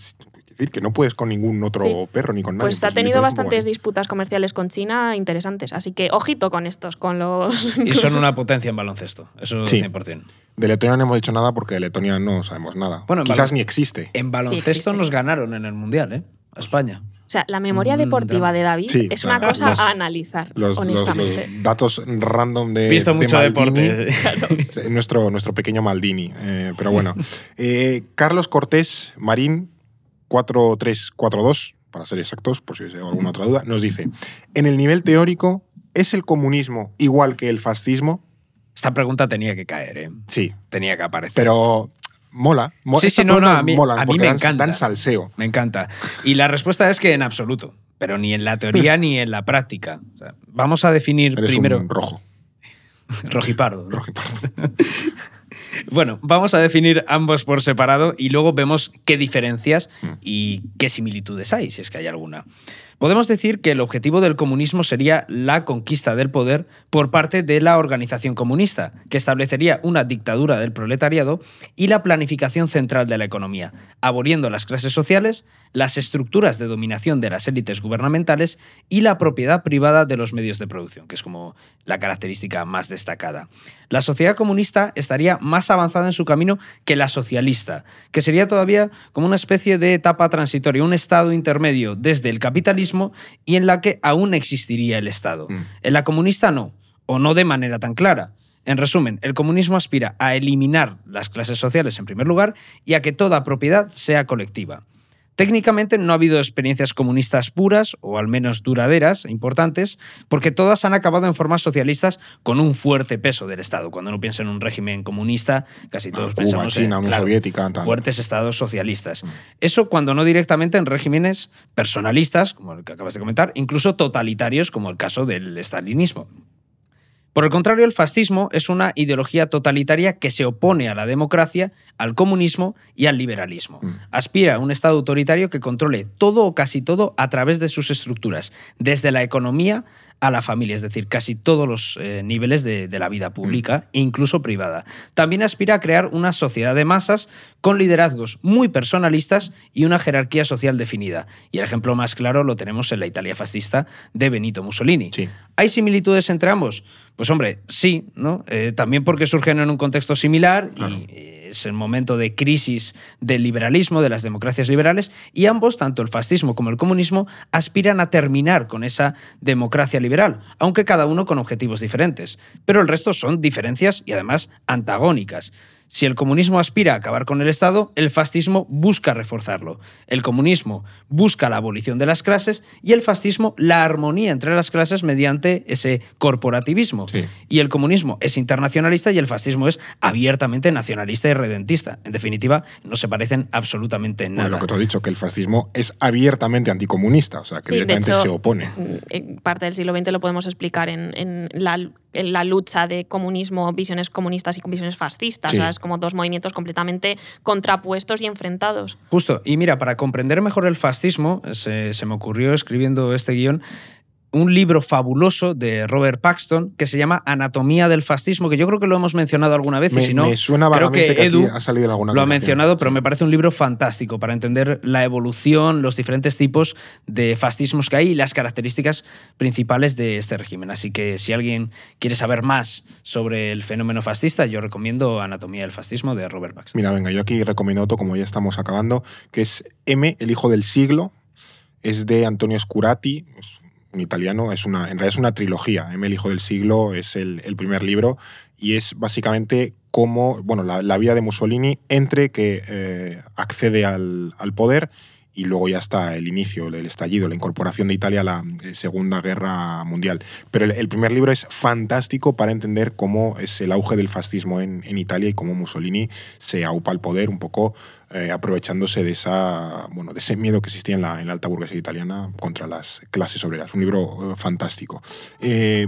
decir, que no puedes con ningún otro Sí. perro ni con nadie. Pues ha tenido bastantes disputas comerciales con China interesantes, así que ojito con estos, con los... Y son una potencia en baloncesto, eso Sí. 100%. De Letonia no hemos dicho nada porque de Letonia no sabemos nada. Bueno, en Quizás balon- ni existe. En baloncesto existe. nos ganaron en el Mundial, ¿eh? A España. O sea, la memoria Un deportiva de David Sí, es una cosa los- a analizar, Los, honestamente. los datos random de, Visto de mucho Maldini. deporte. Nuestro, nuestro pequeño Maldini. eh, pero bueno. Eh, Carlos Cortés Marín, 4342, para ser exactos, por si hay alguna otra duda, nos dice: En el nivel teórico, ¿es el comunismo igual que el fascismo? Esta pregunta tenía que caer, ¿eh? Sí, Tenía que aparecer. pero mola. mo- Sí, sí, no, no, a mí- molan a mí porque me dan, encanta. dan salseo. Me encanta. Y la respuesta es que en absoluto, pero ni en la teoría ni en la práctica. O sea, vamos a definir Eres primero un rojo. rojipardo. ¿no? rojo y pardo. Bueno, vamos a definir ambos por separado y luego vemos qué diferencias Mm. y qué similitudes hay, si es que hay alguna. Podemos decir que el objetivo del comunismo sería la conquista del poder por parte de la organización comunista, que establecería una dictadura del proletariado y la planificación central de la economía, aboliendo las clases sociales, las estructuras de dominación de las élites gubernamentales y la propiedad privada de los medios de producción, que es como la característica más destacada. La sociedad comunista estaría más avanzada en su camino que la socialista, que sería todavía como una especie de etapa transitoria, un estado intermedio desde el capitalismo y en la que aún existiría el Estado. Mm. En la comunista no, o no de manera tan clara. En resumen, el comunismo aspira a eliminar las clases sociales en primer lugar y a que toda propiedad sea colectiva. Técnicamente no ha habido experiencias comunistas puras, o al menos duraderas e importantes, porque todas han acabado en formas socialistas con un fuerte peso del Estado. Cuando uno piensa en un régimen comunista, casi todos Cuba, pensamos en China, Unión claro, Soviética. fuertes estados socialistas. Mm. Eso cuando no directamente en regímenes personalistas, como el que acabas de comentar, incluso totalitarios, como el caso del estalinismo. Por el contrario, el fascismo es una ideología totalitaria que se opone a la democracia, al comunismo y al liberalismo. Mm. Aspira a un Estado autoritario que controle todo o casi todo a través de sus estructuras, desde la economía a la familia, es decir, casi todos los eh, niveles de, de la vida pública, e incluso privada. También aspira a crear una sociedad de masas con liderazgos muy personalistas y una jerarquía social definida. Y el ejemplo más claro lo tenemos en la Italia fascista de Benito Mussolini. Sí. ¿Hay similitudes entre ambos? Pues hombre, sí, ¿no? Eh, también porque surgen en un contexto similar Claro. y es el momento de crisis del liberalismo, de las democracias liberales, y ambos, tanto el fascismo como el comunismo, aspiran a terminar con esa democracia liberal, aunque cada uno con objetivos diferentes. Pero el resto son diferencias y además antagónicas. Si el comunismo aspira a acabar con el Estado, el fascismo busca reforzarlo. El comunismo busca la abolición de las clases y el fascismo la armonía entre las clases mediante ese corporativismo. Sí. Y el comunismo es internacionalista y el fascismo es abiertamente nacionalista y redentista. En definitiva, no se parecen absolutamente en Bueno, nada. lo que te he dicho, que el fascismo es abiertamente anticomunista, o sea, que Sí, de directamente hecho, se opone. Mm, En parte del siglo XX lo podemos explicar en, en la, la lucha de comunismo, visiones comunistas y visiones fascistas. Sí. O sea, es como dos movimientos completamente contrapuestos y enfrentados. Justo. Y mira, para comprender mejor el fascismo, se, se me ocurrió escribiendo este guion un libro fabuloso de Robert Paxton que se llama Anatomía del fascismo, que yo creo que lo hemos mencionado alguna vez Me, y si no, me suena creo que que, aquí Edu ha salido en alguna lo ha mencionado, pero Sí. me parece un libro fantástico para entender la evolución, los diferentes tipos de fascismos que hay y las características principales de este régimen. Así que si alguien quiere saber más sobre el fenómeno fascista, yo recomiendo Anatomía del fascismo de Robert Paxton. Mira, venga, yo aquí recomiendo otro, como ya estamos acabando, que es M, el hijo del siglo. Es de Antonio Scurati, es un italiano. Es una, en realidad es una trilogía. M, el hijo del siglo, es el, el primer libro y es básicamente cómo, bueno, la, la vida de Mussolini entre que eh, accede al, al poder y luego ya está el inicio, el estallido, la incorporación de Italia a la eh, Segunda Guerra Mundial. Pero el, primer libro es fantástico para entender cómo es el auge del fascismo en, en Italia y cómo Mussolini se aupa al poder un poco eh, aprovechándose de, esa, bueno, de ese miedo que existía en la, en la, alta burguesía italiana contra las clases obreras. Un libro eh, fantástico.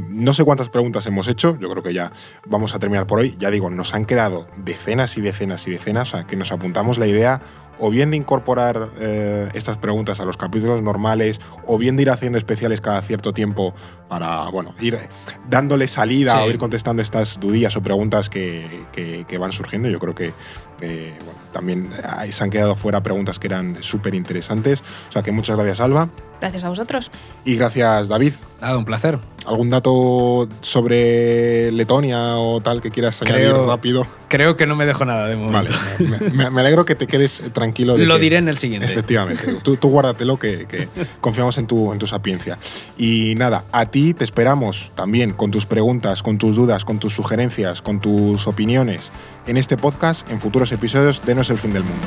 No sé cuántas preguntas hemos hecho, yo creo que ya vamos a terminar por hoy. Ya digo, nos han quedado decenas y decenas y decenas, a que nos apuntamos la idea o bien de incorporar eh, estas preguntas a los capítulos normales, o bien de ir haciendo especiales cada cierto tiempo para, bueno, ir dándole salida o ir contestando estas dudillas o preguntas que, que, van surgiendo. Yo creo que eh, también se han quedado fuera preguntas que eran súper interesantes. O sea que muchas gracias, Alba. Gracias a vosotros. Y gracias, David. Nada, un placer. ¿Algún dato sobre Letonia o tal que quieras añadir rápido? Creo que no me dejo nada de momento. Vale, me, alegro que te quedes tranquilo. Lo diré en el siguiente. Efectivamente. tú, tú guárdatelo, que, que confiamos en tu, en tu sapiencia. Y nada, a ti te esperamos también con tus preguntas, con tus dudas, con tus sugerencias, con tus opiniones en este podcast, en futuros episodios de No es el fin del mundo.